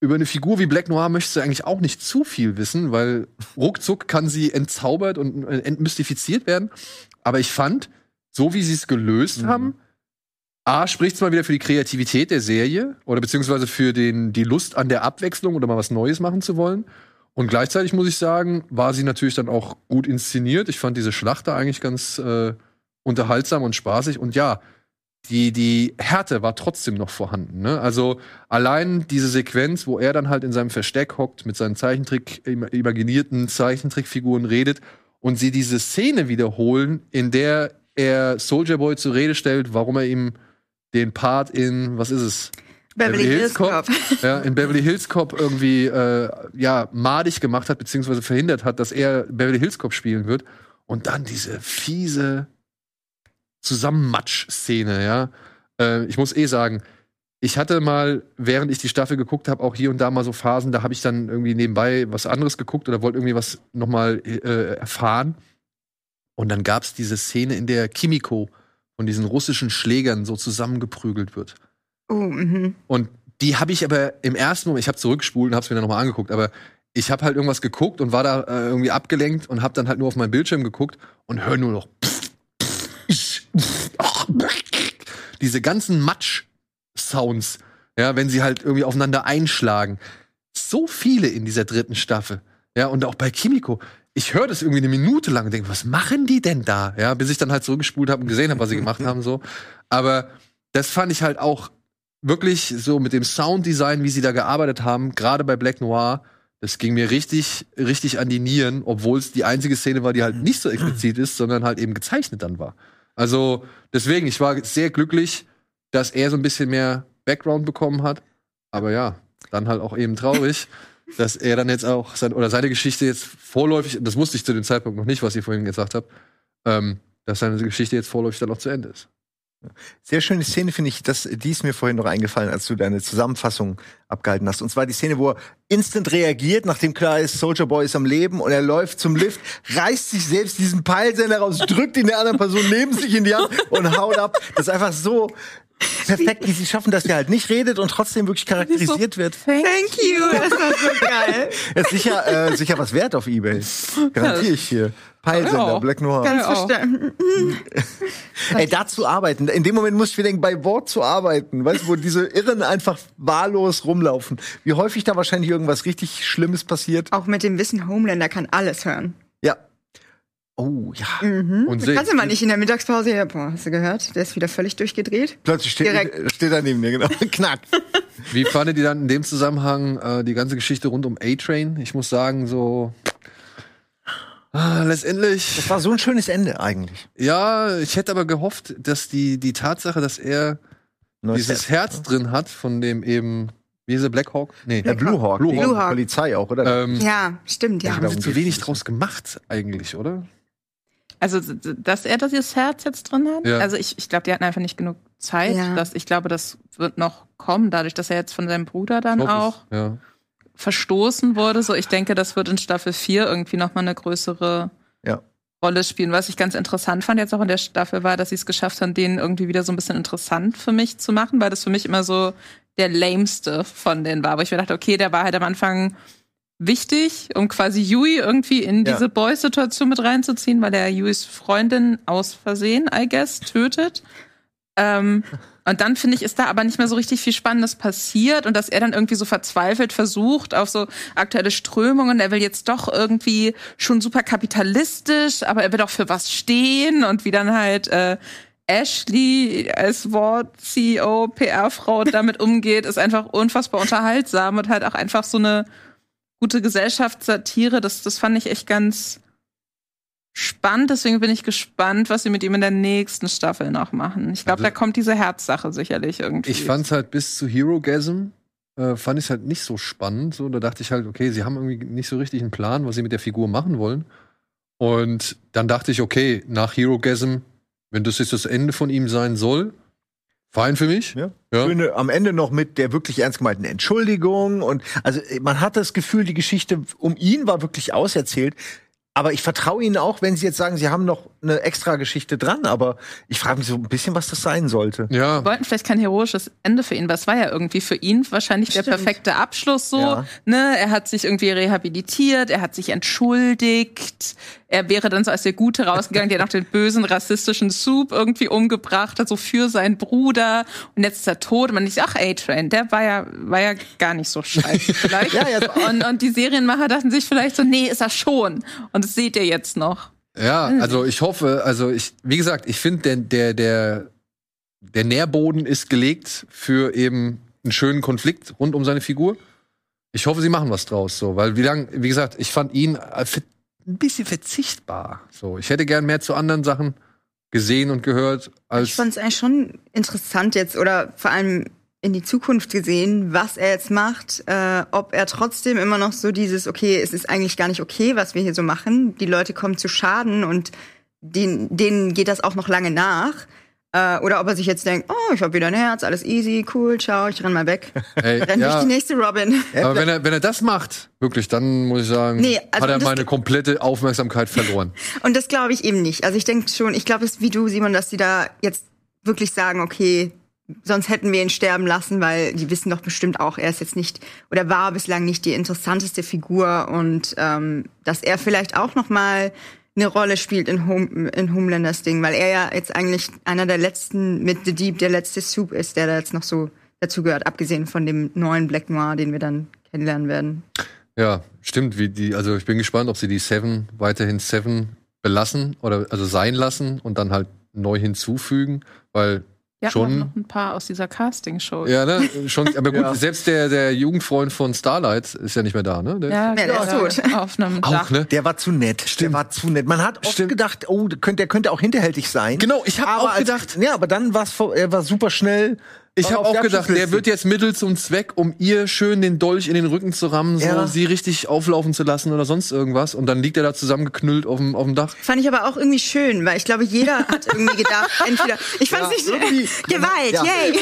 über eine Figur wie Black Noir möchtest du eigentlich auch nicht zu viel wissen, weil ruckzuck kann sie entzaubert und äh, entmystifiziert werden. Aber ich fand, so wie sie es gelöst Mhm. haben, A, spricht es mal wieder für die Kreativität der Serie oder beziehungsweise für den, die Lust an der Abwechslung oder mal was Neues machen zu wollen. Und gleichzeitig muss ich sagen, war sie natürlich dann auch gut inszeniert. Ich fand diese Schlacht da eigentlich ganz äh, unterhaltsam und spaßig. Und ja, die, die Härte war trotzdem noch vorhanden. Ne? Also allein diese Sequenz, wo er dann halt in seinem Versteck hockt, mit seinen Zeichentrick, im- imaginierten Zeichentrickfiguren redet und sie diese Szene wiederholen, in der er Soldier Boy zur Rede stellt, warum er ihm den Part in, was ist es? Beverly Hills Cop. ja, in Beverly Hills Cop irgendwie äh, ja madig gemacht hat beziehungsweise verhindert hat, dass er Beverly Hills Cop spielen wird und dann diese fiese Zusammenmatsch-Szene, ja. Äh, ich muss eh sagen, ich hatte mal, während ich die Staffel geguckt habe, auch hier und da mal so Phasen, da habe ich dann irgendwie nebenbei was anderes geguckt oder wollte irgendwie was noch mal äh, erfahren. Und dann gab es diese Szene, in der Kimiko von diesen russischen Schlägern so zusammengeprügelt wird. Oh, mhm. Und die habe ich aber im ersten Moment, ich habe zurückgespult und habe es mir dann nochmal angeguckt, aber ich habe halt irgendwas geguckt und war da äh, irgendwie abgelenkt und habe dann halt nur auf meinen Bildschirm geguckt und höre nur noch diese ganzen Matsch-Sounds, ja, wenn sie halt irgendwie aufeinander einschlagen. So viele in dieser dritten Staffel. Ja, und auch bei Kimiko. Ich höre das irgendwie eine Minute lang und denke, was machen die denn da? Ja, bis ich dann halt zurückgespult habe und gesehen habe, was sie gemacht haben, so. Aber das fand ich halt auch wirklich so mit dem Sounddesign, wie sie da gearbeitet haben, gerade bei Black Noir, das ging mir richtig, richtig an die Nieren, obwohl es die einzige Szene war, die halt nicht so explizit ist, sondern halt eben gezeichnet dann war. Also deswegen, ich war sehr glücklich, dass er so ein bisschen mehr Background bekommen hat. Aber ja, dann halt auch eben traurig, dass er dann jetzt auch sein, oder seine Geschichte jetzt vorläufig, das wusste ich zu dem Zeitpunkt noch nicht, was ich vorhin gesagt habe, ähm, dass seine Geschichte jetzt vorläufig dann auch zu Ende ist. Sehr schöne Szene finde ich, das, die ist mir vorhin noch eingefallen, als du deine Zusammenfassung abgehalten hast. Und zwar die Szene, wo er instant reagiert, nachdem klar ist, Soldier Boy ist am Leben und er läuft zum Lift, reißt sich selbst diesen Peilsender raus, drückt ihn der anderen Person neben sich in die Hand und haut ab. Das ist einfach so perfekt, wie sie schaffen, dass er halt nicht redet und trotzdem wirklich charakterisiert wird. Thank you, das war so geil. Er ist sicher, äh, sicher was wert auf Ebay. Garantiere ich hier. Peilsender. Black Noir. Ganz verstanden. Ey, da zu arbeiten. In dem Moment muss ich mir denken, bei Wort zu arbeiten. Weißt du, wo diese Irren einfach wahllos rumlaufen. Wie häufig da wahrscheinlich irgendwas richtig Schlimmes passiert. Auch mit dem Wissen, Homelander kann alles hören. Ja. Oh, ja. Mhm. Und kannst du mal nicht in der Mittagspause. Ja, boah, hast du gehört? Der ist wieder völlig durchgedreht. Plötzlich steht, Direkt. steht er neben mir, genau. Knack. Wie fandet ihr dann in dem Zusammenhang äh, die ganze Geschichte rund um A-Train? Ich muss sagen, so ah, letztendlich, Das war so ein schönes Ende eigentlich. ja, ich hätte aber gehofft, dass die, die Tatsache, dass er Neues dieses Herz drin hat, von dem eben, wie ist er, Black Hawk? Nee, Der Blue Hawk, Blue die Hawk. Polizei auch, oder? ähm, Ja, stimmt, ja. da haben sie zu wenig draus gemacht, eigentlich, oder? Also, dass er das dieses Herz jetzt drin hat. Ja. Also, ich, ich glaube, die hatten einfach nicht genug Zeit. Ja. Dass, ich glaube, das wird noch kommen, dadurch, dass er jetzt von seinem Bruder dann es, auch Ja. verstoßen wurde. So, ich denke, das wird in Staffel 4 irgendwie noch mal eine größere Ja. Rolle spielen. Was ich ganz interessant fand jetzt auch in der Staffel war, dass sie es geschafft haben, den irgendwie wieder so ein bisschen interessant für mich zu machen, weil das für mich immer so der lameste von denen war. Aber ich mir dachte, okay, der war halt am Anfang wichtig, um quasi Yui irgendwie in Ja. diese Boy-Situation mit reinzuziehen, weil er Yuis Freundin aus Versehen, I guess, tötet. Ähm, und dann finde ich, ist da aber nicht mehr so richtig viel Spannendes passiert und dass er dann irgendwie so verzweifelt versucht auf so aktuelle Strömungen. Er will jetzt doch irgendwie schon super kapitalistisch, aber er will auch für was stehen und wie dann halt äh, Ashley als Wort-CEO, PR-Frau damit umgeht, ist einfach unfassbar unterhaltsam und halt auch einfach so eine gute Gesellschaftssatire. Das, das fand ich echt ganz spannend. Deswegen bin ich gespannt, was sie mit ihm in der nächsten Staffel noch machen. Ich glaube, Also- da kommt diese Herzsache sicherlich irgendwie. Ich fand's halt bis zu Hero-Gasm, äh, fand ich halt nicht so spannend. So, da dachte ich halt, okay, sie haben irgendwie nicht so richtig einen Plan, was sie mit der Figur machen wollen. Und dann dachte ich, okay, nach Hero-Gasm, wenn das jetzt das Ende von ihm sein soll, fein für mich. Ja. Ja. Schöne, am Ende noch mit der wirklich ernst gemeinten Entschuldigung und also man hat das Gefühl, die Geschichte um ihn war wirklich auserzählt. Aber ich vertraue Ihnen auch, wenn Sie jetzt sagen, Sie haben noch eine extra Geschichte dran. Aber ich frage mich so ein bisschen, was das sein sollte. Ja, Wir wollten vielleicht kein heroisches Ende für ihn, weil es war ja irgendwie für ihn wahrscheinlich der Stimmt. perfekte Abschluss so. Ja. Ne? Er hat sich irgendwie rehabilitiert, er hat sich entschuldigt, er wäre dann so als der Gute rausgegangen, der noch den bösen rassistischen Soup irgendwie umgebracht hat, so für seinen Bruder. Und jetzt ist er tot. Und man denkt, ach, A-Train, der war ja, war ja gar nicht so scheiße vielleicht. Ja, ja, so- und, und die Serienmacher dachten sich vielleicht so, nee, ist er schon. Und das seht ihr jetzt noch. Ja, also ich hoffe, also ich, wie gesagt, ich finde, der, der, der, der Nährboden ist gelegt für eben einen schönen Konflikt rund um seine Figur. Ich hoffe, sie machen was draus, so, weil wie lang, wie gesagt, ich fand ihn äh, ein bisschen verzichtbar. So, ich hätte gern mehr zu anderen Sachen gesehen und gehört als. Ich fand es eigentlich schon interessant jetzt oder vor allem in die Zukunft gesehen, was er jetzt macht, äh, ob er trotzdem immer noch so dieses, okay, es ist eigentlich gar nicht okay, was wir hier so machen. Die Leute kommen zu Schaden und denen, denen geht das auch noch lange nach. Äh, oder ob er sich jetzt denkt, oh, ich habe wieder ein Herz, alles easy, cool, ciao, ich renn mal weg. Ey, Renn ja, durch die nächste Robin. aber wenn er, wenn er das macht, wirklich, dann muss ich sagen, Nee, also hat er meine komplette Aufmerksamkeit verloren. Und das glaube ich eben nicht. Also ich denke schon, ich glaube es wie du, Simon, dass die da jetzt wirklich sagen, okay, sonst hätten wir ihn sterben lassen, weil die wissen doch bestimmt auch, er ist jetzt nicht oder war bislang nicht die interessanteste Figur und ähm, dass er vielleicht auch noch mal eine Rolle spielt in, Home, in Homelanders Ding, weil er ja jetzt eigentlich einer der letzten mit The Deep, der letzte Soup ist, der da jetzt noch so dazu gehört, abgesehen von dem neuen Black Noir, den wir dann kennenlernen werden. Ja, stimmt. Wie die, also ich bin gespannt, ob sie die Seven weiterhin Seven belassen oder also sein lassen und dann halt neu hinzufügen, weil Ja, Schon- noch ein paar aus dieser Casting-Show. ja, ne, schon, aber gut, Ja. selbst der der Jugendfreund von Starlight ist ja nicht mehr da, ne? Der, Ja, der ist tot. Auf einem auch, Dach. ne? Der war zu nett. Der war zu nett. Man hat oft Stimmt. gedacht, oh, der könnte, der könnte auch hinterhältig sein. Genau, ich hab Aber auch als- gedacht- Ja, aber dann war's, vor- er war super schnell. Ich habe auch gedacht, der wird jetzt Mittel zum Zweck, um ihr schön den Dolch in den Rücken zu rammen, so Ja. sie richtig auflaufen zu lassen oder sonst irgendwas. Und dann liegt er da zusammengeknüllt auf dem, auf dem Dach. Fand ich aber auch irgendwie schön, weil ich glaube, jeder hat irgendwie gedacht, entweder ich fand es irgendwie. nicht Gewalt, Ja. yay.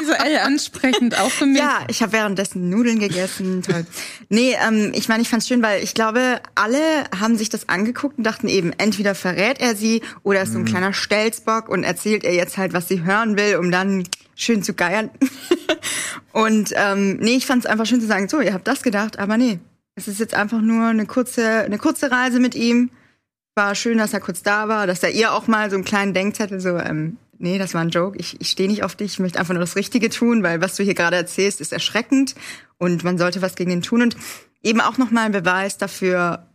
Visuell ansprechend, auch für mich. Ja, ich habe währenddessen Nudeln gegessen. Toll. Nee, ähm, ich meine, ich fand's schön, weil ich glaube, alle haben sich das angeguckt und dachten eben, entweder verrät er sie oder ist so ein kleiner Stelzbock und erzählt ihr jetzt halt, was sie hören will, um dann schön zu geiern. und ähm, nee, ich fand's einfach schön zu sagen, so, ihr habt das gedacht, aber nee, es ist jetzt einfach nur eine kurze, eine kurze Reise mit ihm. War schön, dass er kurz da war, dass er ihr auch mal so einen kleinen Denkzettel so, ähm, nee, das war ein Joke, ich, ich stehe nicht auf dich, ich möchte einfach nur das Richtige tun, weil was du hier gerade erzählst, ist erschreckend und man sollte was gegen ihn tun und eben auch nochmal ein Beweis dafür,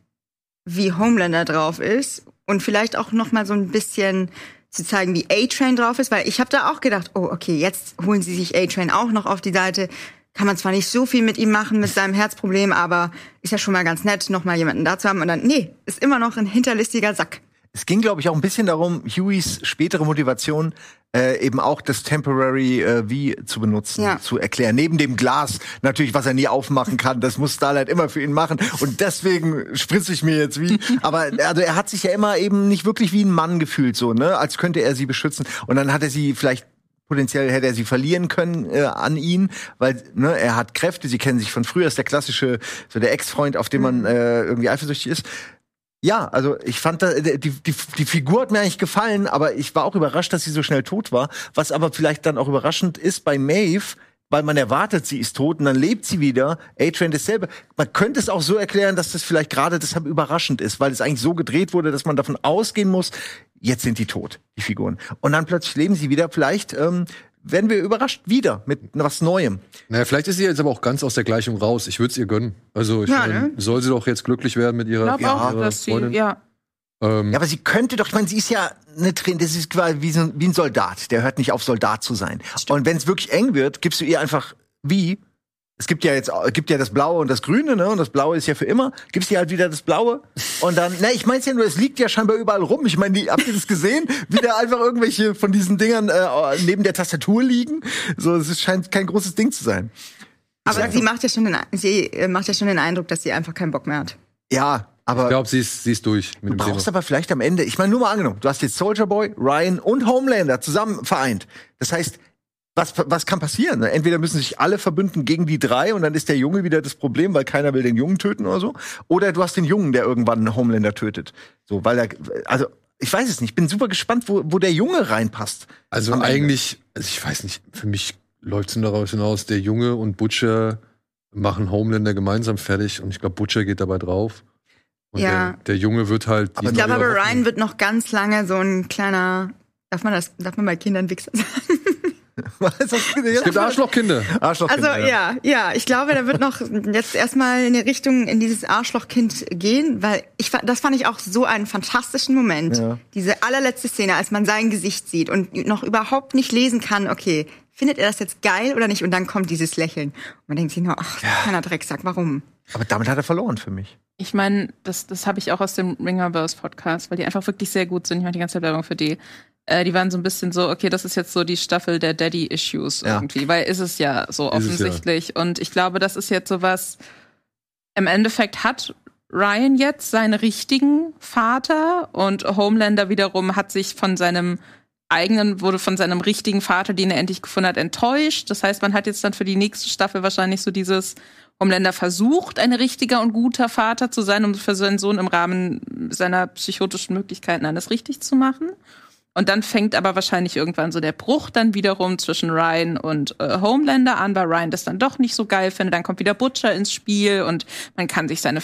wie Homelander drauf ist und vielleicht auch nochmal so ein bisschen zu zeigen, wie A-Train drauf ist, weil ich habe da auch gedacht, oh, okay, jetzt holen sie sich A-Train auch noch auf die Seite. Kann man zwar nicht so viel mit ihm machen, mit seinem Herzproblem, aber ist ja schon mal ganz nett, nochmal jemanden da zu haben. Und dann, nee, ist immer noch ein hinterlistiger Sack. Es ging, glaube ich, auch ein bisschen darum, Hueys spätere Motivation äh, eben auch das Temporary äh, V zu benutzen, Ja. zu erklären. Neben dem Glas natürlich, was er nie aufmachen kann, das muss Starlight immer für ihn machen. Und deswegen spritze ich mir jetzt wie. Aber also er hat sich ja immer eben nicht wirklich wie ein Mann gefühlt, so ne, als könnte er sie beschützen. Und dann hat er sie vielleicht Potenziell hätte er sie verlieren können äh, an ihn, weil ne, er hat Kräfte, sie kennen sich von früher, ist der klassische, so der Ex-Freund, auf den man äh, irgendwie eifersüchtig ist. Ja, also ich fand da, die, die, die Figur hat mir eigentlich gefallen, aber ich war auch überrascht, dass sie so schnell tot war. Was aber vielleicht dann auch überraschend ist bei Maeve, weil man erwartet, sie ist tot und dann lebt sie wieder. A-Train dasselbe. Man könnte es auch so erklären, dass das vielleicht gerade deshalb überraschend ist, weil es eigentlich so gedreht wurde, dass man davon ausgehen muss, jetzt sind die tot, die Figuren. Und dann plötzlich leben sie wieder. Vielleicht ähm, werden wir überrascht wieder mit was Neuem. Naja, vielleicht ist sie jetzt aber auch ganz aus der Gleichung raus. Ich würde es ihr gönnen. Also ich Ja, mein, ne? soll sie doch jetzt glücklich werden mit ihrer, auch, ihrer dass sie, Freundin. ja. Ähm, Ja, aber sie könnte doch, ich meine, sie ist ja eine Train, das ist quasi wie, so, ein- wie ein Soldat, der hört nicht auf, Soldat zu sein. Und wenn es wirklich eng wird, gibst du ihr einfach wie? Es gibt ja jetzt gibt ja das Blaue und das Grüne, ne? Und das Blaue ist ja für immer. Gibst ihr halt wieder das Blaue und dann, na, ich mein's ja nur, es liegt ja scheinbar überall rum. Ich meine, die, habt ihr das gesehen? Wieder einfach irgendwelche von diesen Dingern äh, neben der Tastatur liegen. So, es scheint kein großes Ding zu sein. Aber sie macht ja schon den, sie äh, macht ja schon den Eindruck, dass sie einfach keinen Bock mehr hat. Ja, aber ich glaube, sie ist, sie ist durch mit Du dem Thema. brauchst aber vielleicht am Ende, ich meine, nur mal angenommen, du hast jetzt Soldier Boy, Ryan und Homelander zusammen vereint. Das heißt, was, was kann passieren? Entweder müssen sich alle verbünden gegen die drei und dann ist der Junge wieder das Problem, weil keiner will den Jungen töten oder so. Oder du hast den Jungen, der irgendwann einen Homelander tötet. So, weil er, also, ich weiß es nicht. Ich bin super gespannt, wo, wo der Junge reinpasst. Also eigentlich, also ich weiß nicht, für mich läuft es daraus hinaus, der Junge und Butcher machen Homelander gemeinsam fertig und ich glaube, Butcher geht dabei drauf. Und Ja. der, der Junge wird halt. Aber Ich glaube aber. Ryan wird noch ganz lange so ein kleiner, darf man das, darf man bei Kindern Wichser sagen? Was hast du Es gibt Arschlochkinder. Arschloch Also ja, ja, ich glaube, der wird noch jetzt erstmal in die Richtung in dieses Arschlochkind gehen, weil ich das fand ich auch so einen fantastischen Moment. Ja. Diese allerletzte Szene, als man sein Gesicht sieht und noch überhaupt nicht lesen kann, okay, findet er das jetzt geil oder nicht? Und dann kommt dieses Lächeln. Und man denkt sich nur, ach, keiner Drecksack, warum? Aber damit hat er verloren für mich. Ich meine, das, das habe ich auch aus dem Ringerverse Podcast, weil die einfach wirklich sehr gut sind. Ich mache die ganze Zeit Werbung für die. Äh, die waren so ein bisschen so, okay, das ist jetzt so die Staffel der Daddy-Issues Ja. irgendwie, weil ist es ja so es ja. offensichtlich. Und ich glaube, das ist jetzt sowas, im Endeffekt hat Ryan jetzt seinen richtigen Vater und Homelander wiederum hat sich von seinem eigenen, wurde von seinem richtigen Vater, den er endlich gefunden hat, enttäuscht. Das heißt, man hat jetzt dann für die nächste Staffel wahrscheinlich so dieses Homelander versucht, ein richtiger und guter Vater zu sein, um für seinen Sohn im Rahmen seiner psychotischen Möglichkeiten alles richtig zu machen. Und dann fängt aber wahrscheinlich irgendwann so der Bruch dann wiederum zwischen Ryan und äh, Homelander an, weil Ryan das dann doch nicht so geil findet. Dann kommt wieder Butcher ins Spiel und man kann sich seine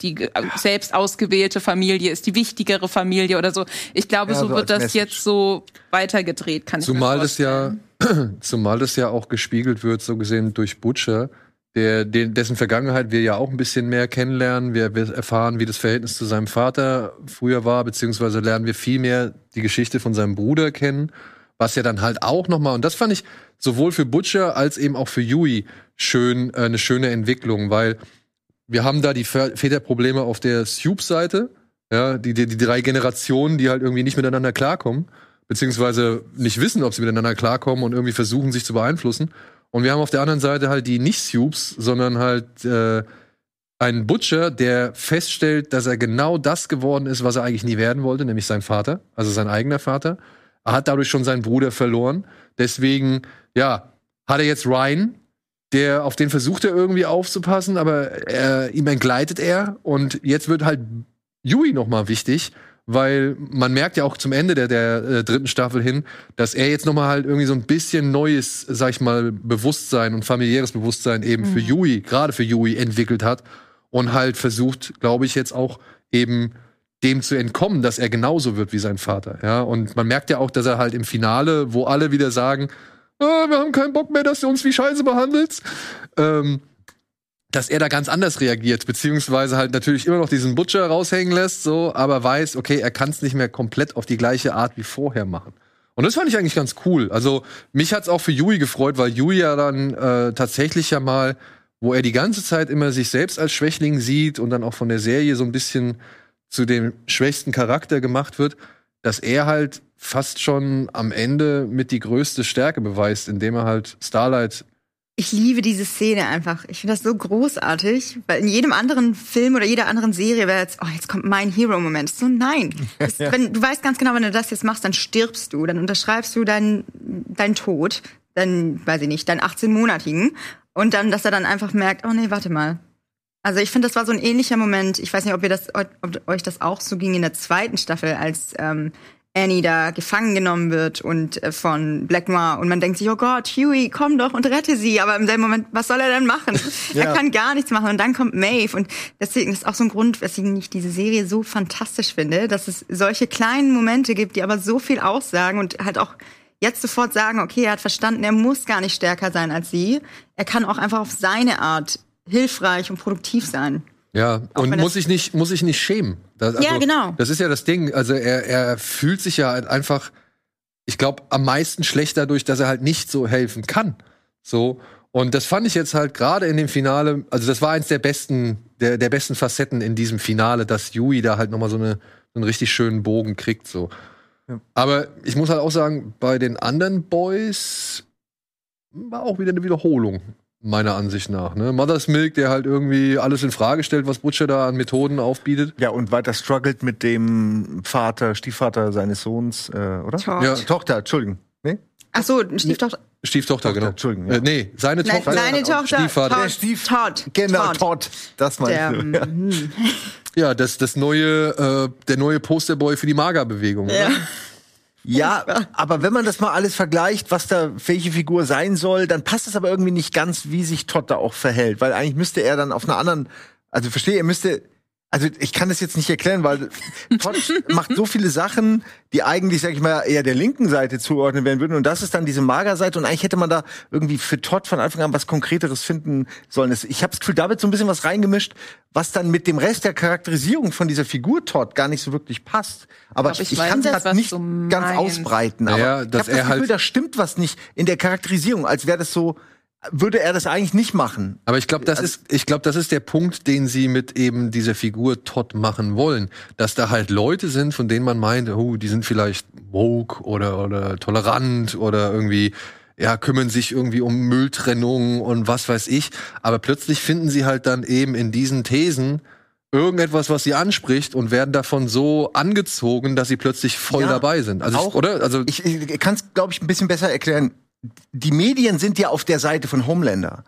die selbst ausgewählte Familie ist die wichtigere Familie oder so. Ich glaube, Ja, so so wird das Message. jetzt so weitergedreht, kann ich Zumal mir das ja, vorstellen. zumal das ja auch gespiegelt wird, so gesehen durch Butcher, der, den, dessen Vergangenheit wir ja auch ein bisschen mehr kennenlernen. Wir, wir erfahren, wie das Verhältnis zu seinem Vater früher war, beziehungsweise lernen wir viel mehr die Geschichte von seinem Bruder kennen, was ja dann halt auch nochmal, und das fand ich sowohl für Butcher als eben auch für Yui schön, äh, eine schöne Entwicklung, weil wir haben da die Väterprobleme auf der Soup-Seite, ja, die, die, die drei Generationen, die halt irgendwie nicht miteinander klarkommen, beziehungsweise nicht wissen, ob sie miteinander klarkommen und irgendwie versuchen, sich zu beeinflussen. Und wir haben auf der anderen Seite halt die nicht Soups, sondern halt äh, einen Butcher, der feststellt, dass er genau das geworden ist, was er eigentlich nie werden wollte, nämlich sein Vater, also sein eigener Vater. Er hat dadurch schon seinen Bruder verloren. Deswegen, ja, hat er jetzt Ryan, der auf den versucht er irgendwie aufzupassen, aber äh, ihm entgleitet er und jetzt wird halt Yui noch mal wichtig, weil man merkt ja auch zum Ende der, der äh, dritten Staffel hin, dass er jetzt noch mal halt irgendwie so ein bisschen neues, sag ich mal, Bewusstsein und familiäres Bewusstsein eben für Yui, gerade für Yui entwickelt hat und halt versucht, glaube ich, jetzt auch eben dem zu entkommen, dass er genauso wird wie sein Vater. Ja, und man merkt ja auch, dass er halt im Finale, wo alle wieder sagen, ah, wir haben keinen Bock mehr, dass du uns wie Scheiße behandelst, ähm, dass er da ganz anders reagiert, beziehungsweise halt natürlich immer noch diesen Butcher raushängen lässt, so, aber weiß, okay, er kann es nicht mehr komplett auf die gleiche Art wie vorher machen. Und das fand ich eigentlich ganz cool. Also mich hat's auch für Yui gefreut, weil Yui ja dann äh, tatsächlich ja mal, wo er die ganze Zeit immer sich selbst als Schwächling sieht und dann auch von der Serie so ein bisschen zu dem schwächsten Charakter gemacht wird, dass er halt fast schon am Ende mit die größte Stärke beweist, indem er halt Starlight Ich liebe diese Szene einfach. Ich finde das so großartig, weil in jedem anderen Film oder jeder anderen Serie wäre jetzt, oh, jetzt kommt mein Hero-Moment. So, nein. Das, wenn, du weißt ganz genau, wenn du das jetzt machst, dann stirbst du, dann unterschreibst du deinen dein Tod, dann, weiß ich nicht, deinen 18-monatigen. Und dann, dass er dann einfach merkt, oh nee, warte mal. Also ich finde, das war so ein ähnlicher Moment. Ich weiß nicht, ob ihr das, ob euch das auch so ging in der zweiten Staffel, als ähm, Annie da gefangen genommen wird und äh, von Black Noir und man denkt sich, oh Gott, Huey, komm doch und rette sie. Aber im selben Moment, was soll er denn machen? Ja. Er kann gar nichts machen. Und dann kommt Maeve und deswegen ist auch so ein Grund, weswegen ich diese Serie so fantastisch finde, dass es solche kleinen Momente gibt, die aber so viel aussagen und halt auch jetzt sofort sagen, okay, er hat verstanden, er muss gar nicht stärker sein als sie. Er kann auch einfach auf seine Art hilfreich und produktiv sein. Ja, Auch und muss sich nicht, muss sich nicht schämen. Das, Ja, genau. Das ist ja das Ding. Also er, er fühlt sich ja halt einfach, ich glaube, am meisten schlecht dadurch, dass er halt nicht so helfen kann. So. Und das fand ich jetzt halt gerade in dem Finale, also das war eins der besten, der, der besten Facetten in diesem Finale, dass Yui da halt nochmal so, eine, so einen richtig schönen Bogen kriegt. So. Aber ich muss halt auch sagen, bei den anderen Boys war auch wieder eine Wiederholung, meiner Ansicht nach. Ne? Mother's Milk, der halt irgendwie alles in Frage stellt, was Butcher da an Methoden aufbietet. Ja, und weiter struggelt mit dem Vater, Stiefvater seines Sohns, äh, oder? Tochter. Ja. Tochter, Entschuldigung. Nee? Ach so, Stieftochter. Stieftochter, Tochter, genau. Entschuldigung, ja. Äh, nee, seine Nein, Tochter. seine Tochter. Stiefvater. Todd. Der Stief- Todd. Genau, Todd. Todd. Das Der, meinst du. Ja. hm. Ja, das, das neue, äh, der neue Posterboy für die Maga-Bewegung. Ja. oder? Ja, aber wenn man das mal alles vergleicht, was da welche Figur sein soll, dann passt es aber irgendwie nicht ganz, wie sich Todd da auch verhält, weil eigentlich müsste er dann auf einer anderen, also verstehe, er müsste, also ich kann das jetzt nicht erklären, weil Todd macht so viele Sachen, die eigentlich, sag ich mal, eher der linken Seite zuordnen werden würden und das ist dann diese Magerseite und eigentlich hätte man da irgendwie für Todd von Anfang an was Konkreteres finden sollen. Ich habe das Gefühl, da wird so ein bisschen was reingemischt, was dann mit dem Rest der Charakterisierung von dieser Figur Todd gar nicht so wirklich passt. Aber ich, ich ich kann das was nicht ganz ausbreiten. Aber Naja, ich habe das er Gefühl, halt- da stimmt was nicht in der Charakterisierung, als wäre das so, würde er das eigentlich nicht machen. Aber ich glaube, das ist, ich glaube, das ist der Punkt, den sie mit eben dieser Figur Todd machen wollen, dass da halt Leute sind, von denen man meint, oh, die sind vielleicht woke oder oder tolerant oder irgendwie ja kümmern sich irgendwie um Mülltrennung und was weiß ich. Aber plötzlich finden sie halt dann eben in diesen Thesen irgendetwas, was sie anspricht und werden davon so angezogen, dass sie plötzlich voll Ja, dabei sind. Also ich, auch- oder? Also Ich, ich kann es, glaube ich, ein bisschen besser erklären. Die Medien sind ja auf der Seite von Homelander.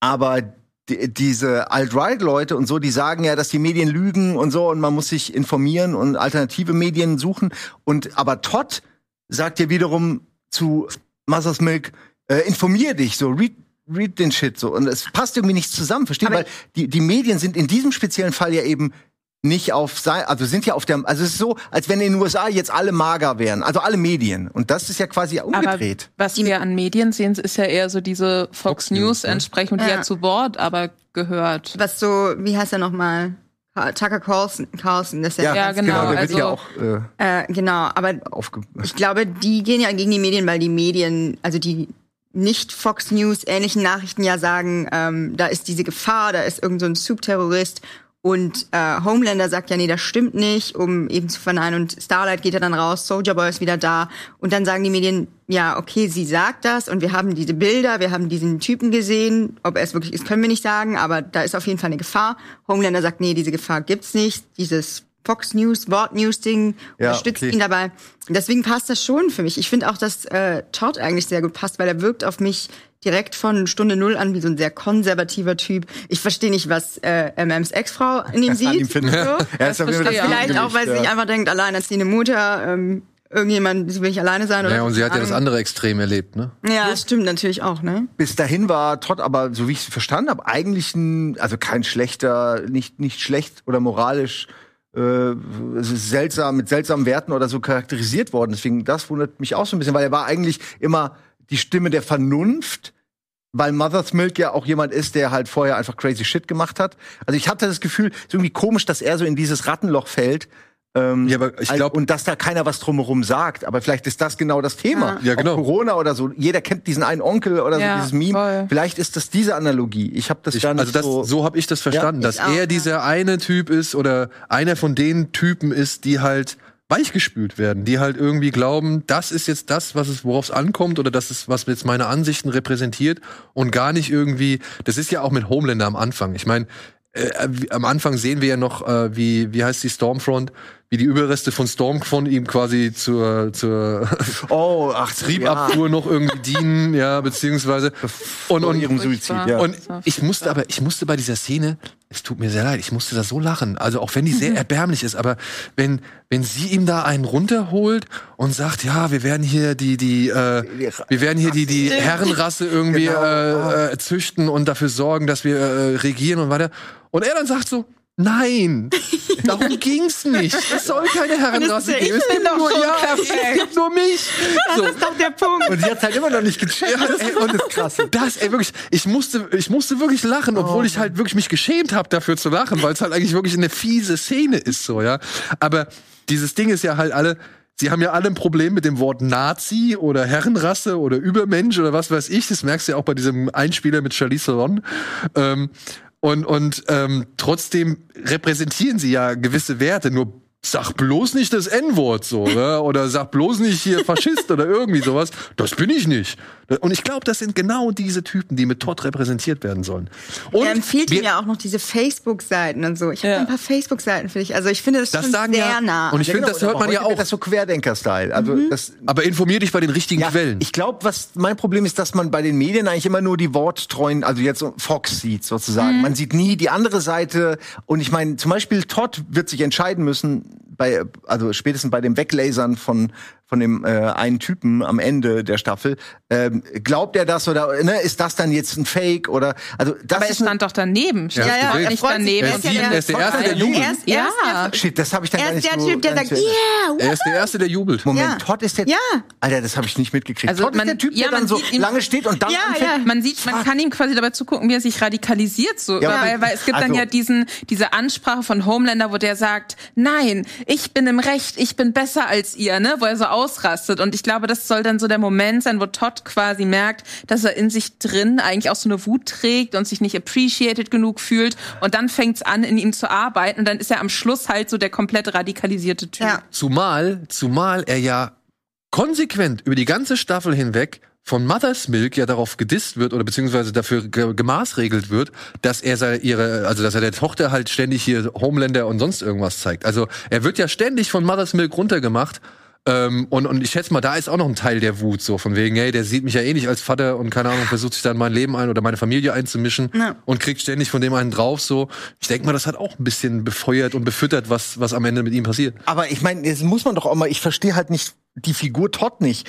Aber die, diese Alt-Right-Leute und so, die sagen ja, dass die Medien lügen und so und man muss sich informieren und alternative Medien suchen. Und aber Todd sagt ja wiederum zu Mother's Milk, äh, informier dich, so read, read den Shit so. Und es passt irgendwie nicht zusammen, verstehe? Weil die, die Medien sind in diesem speziellen Fall ja eben nicht auf sein, also sind ja auf der, also es ist so, als wenn in den USA jetzt alle mager wären, also alle Medien. Und das ist ja quasi Aber umgedreht. was wir an Medien sehen, ist ja eher so diese Fox, Fox News, ne? Entsprechung, die Ja. ja zu Wort aber gehört. Was so, wie heißt er nochmal? Tucker Carlson, Carlson, das ist ja, Ja, ganz genau, der also- wird ja auch äh, Äh, genau, aber ich glaube, die gehen ja gegen die Medien, weil die Medien, also die nicht Fox News ähnlichen Nachrichten ja sagen, ähm, da ist diese Gefahr, da ist irgend so ein Subterrorist und äh, Homelander sagt ja, nee, das stimmt nicht, um eben zu verneinen und Starlight geht ja dann raus, Soldier Boy ist wieder da und dann sagen die Medien, ja, okay, sie sagt das und wir haben diese Bilder, wir haben diesen Typen gesehen, ob er es wirklich ist, können wir nicht sagen, aber da ist auf jeden Fall eine Gefahr. Homelander sagt, nee, diese Gefahr gibt's nicht, dieses Fox News, Wort News Ding Ja, unterstützt okay. ihn dabei. Deswegen passt das schon für mich. Ich finde auch, dass äh, Todd eigentlich sehr gut passt, weil er wirkt auf mich direkt von Stunde Null an wie so ein sehr konservativer Typ. Ich verstehe nicht, was äh, MMs Ex-Frau in ihm sieht. ihm findet. So. Er ist Das ich auch. Vielleicht auch, weil sie ja. sich einfach denkt, alleinerziehende Mutter, ähm, irgendjemand, sie will nicht alleine sein. Ja, und sie hat ja das Ahnung. andere Extrem erlebt, ne? Ja, das stimmt natürlich auch, ne? bis dahin war Todd aber, so wie ich es verstanden habe, eigentlich ein, also kein schlechter, nicht, nicht schlecht oder moralisch äh, seltsam, mit seltsamen Werten oder so charakterisiert worden. Deswegen, das wundert mich auch so ein bisschen, weil er war eigentlich immer die Stimme der Vernunft, weil Mother's Milk ja auch jemand ist, der halt vorher einfach crazy shit gemacht hat. Also ich hatte das Gefühl, es ist irgendwie komisch, dass er so in dieses Rattenloch fällt. Ähm, Ja, aber ich al- glaub- und dass da keiner was drumherum sagt. Aber vielleicht ist das genau das Thema. Ja, genau. Auch Corona oder so. Jeder kennt diesen einen Onkel oder Ja, so, dieses Meme. voll. Vielleicht ist das diese Analogie. Ich habe das Ich, gar nicht also das, so, so. habe ich das verstanden, Ja, dass ich auch, er ja. dieser eine Typ ist oder einer von den Typen ist, die halt weichgespült werden, die halt irgendwie glauben, das ist jetzt das, was es, worauf es ankommt oder das ist, was jetzt meine Ansichten repräsentiert und gar nicht irgendwie, das ist ja auch mit Homelander am Anfang. Ich meine, äh, wie- am Anfang sehen wir ja noch, äh, wie, wie heißt die Stormfront, wie die Überreste von Storm von ihm quasi zur, zur oh, ach, Triebabfuhr noch irgendwie dienen, ja, beziehungsweise und, Und ihrem Suizid, ja. und ich musste aber, ich musste bei dieser Szene, es tut mir sehr leid, ich musste da so lachen. Also auch wenn die sehr erbärmlich ist, aber wenn wenn sie ihm da einen runterholt und sagt, ja, wir werden hier die die äh, wir werden hier die die Herrenrasse irgendwie Genau. äh, äh, züchten und dafür sorgen, dass wir äh, regieren und weiter. Und er dann sagt so Nein, darum ging's nicht. Es soll keine Herrenrasse es- geben. Es ich bin gibt doch nur, ja, perfekt. es gibt nur mich. So. Das ist doch der Punkt. Und sie hat halt immer noch nicht gecheckt. Ja, Das ey, ist und das Krasse. Das, ey, wirklich, ich musste, ich musste wirklich lachen, obwohl ich halt wirklich mich geschämt habe, dafür zu lachen, weil es halt eigentlich wirklich eine fiese Szene ist, so, ja. Aber dieses Ding ist ja halt alle, sie haben ja alle ein Problem mit dem Wort Nazi oder Herrenrasse oder Übermensch oder was weiß ich. Das merkst du ja auch bei diesem Einspieler mit Charlize Theron. Ähm, und und ähm, trotzdem repräsentieren sie ja gewisse Werte, nur sag bloß nicht das N-Wort so, ne? oder sag bloß nicht hier Faschist oder irgendwie sowas. Das bin ich nicht. Und ich glaube, das sind genau diese Typen, die mit Todd repräsentiert werden sollen. Und er empfiehlt ihm ja auch noch diese Facebook-Seiten und so. Ich habe Ja. ein paar Facebook-Seiten für dich. Also ich finde das, Das schon sagen sehr ja- nah. und ich finde, das hört man ja auch. Das so Querdenker-Style. Also das, Aber informier dich bei den richtigen ja, Quellen. ich glaube, was mein Problem ist, dass man bei den Medien eigentlich immer nur die worttreuen, also jetzt Fox sieht sozusagen. Man sieht nie die andere Seite. Und ich meine, zum Beispiel Todd wird sich entscheiden müssen, bei, also spätestens bei dem Weglasern von von dem äh, einen Typen am Ende der Staffel. Ähm, glaubt er das oder ne, ist das dann jetzt ein Fake oder also das Aber er ist stand doch daneben. Stand Ja, er ja, doch er nicht daneben. er, Er ist ist ja er ist der der- Erste, der Er jubelt. ist, er ist Ja. der, Shit, das habe ich dann er gar ist nicht der so Typ, der sagt, yeah, Er ist der Erste, der jubelt. Moment, Ja. Todd ist der. Ja. Alter, das habe ich nicht mitgekriegt. Also Todd ist man- der Typ, ja, der dann man so lange steht und dann Ja, anfängt. ja. Man sieht, man kann ihm quasi dabei zugucken, wie er sich radikalisiert, so, Ja, weil, weil es gibt dann also- ja diesen, diese Ansprache von Homelander, wo der sagt, nein, ich bin im Recht, ich bin besser als ihr, ne, wo er so ausrastet. Und ich glaube, das soll dann so der Moment sein, wo Todd quasi merkt, dass er in sich drin eigentlich auch so eine Wut trägt und sich nicht appreciated genug fühlt. Und dann fängt's an, in ihm zu arbeiten. Und dann ist er am Schluss halt so der komplett radikalisierte Typ. Ja. Zumal, zumal er ja konsequent über die ganze Staffel hinweg von Mother's Milk ja darauf gedisst wird oder beziehungsweise dafür ge gemaßregelt wird, dass er seine, ihre, also dass er der Tochter halt ständig hier Homelander und sonst irgendwas zeigt. Also er wird ja ständig von Mother's Milk runtergemacht. Ähm, und, und ich schätze mal, da ist auch noch ein Teil der Wut, so von wegen, hey, der sieht mich ja eh nicht als Vater und keine Ahnung, versucht sich dann mein Leben ein oder meine Familie einzumischen Ja. und kriegt ständig von dem einen drauf, so. Ich denke mal, das hat auch ein bisschen befeuert und befüttert, was, was am Ende mit ihm passiert. Aber ich meine, jetzt muss man doch auch mal, ich verstehe halt nicht die Figur Todd nicht.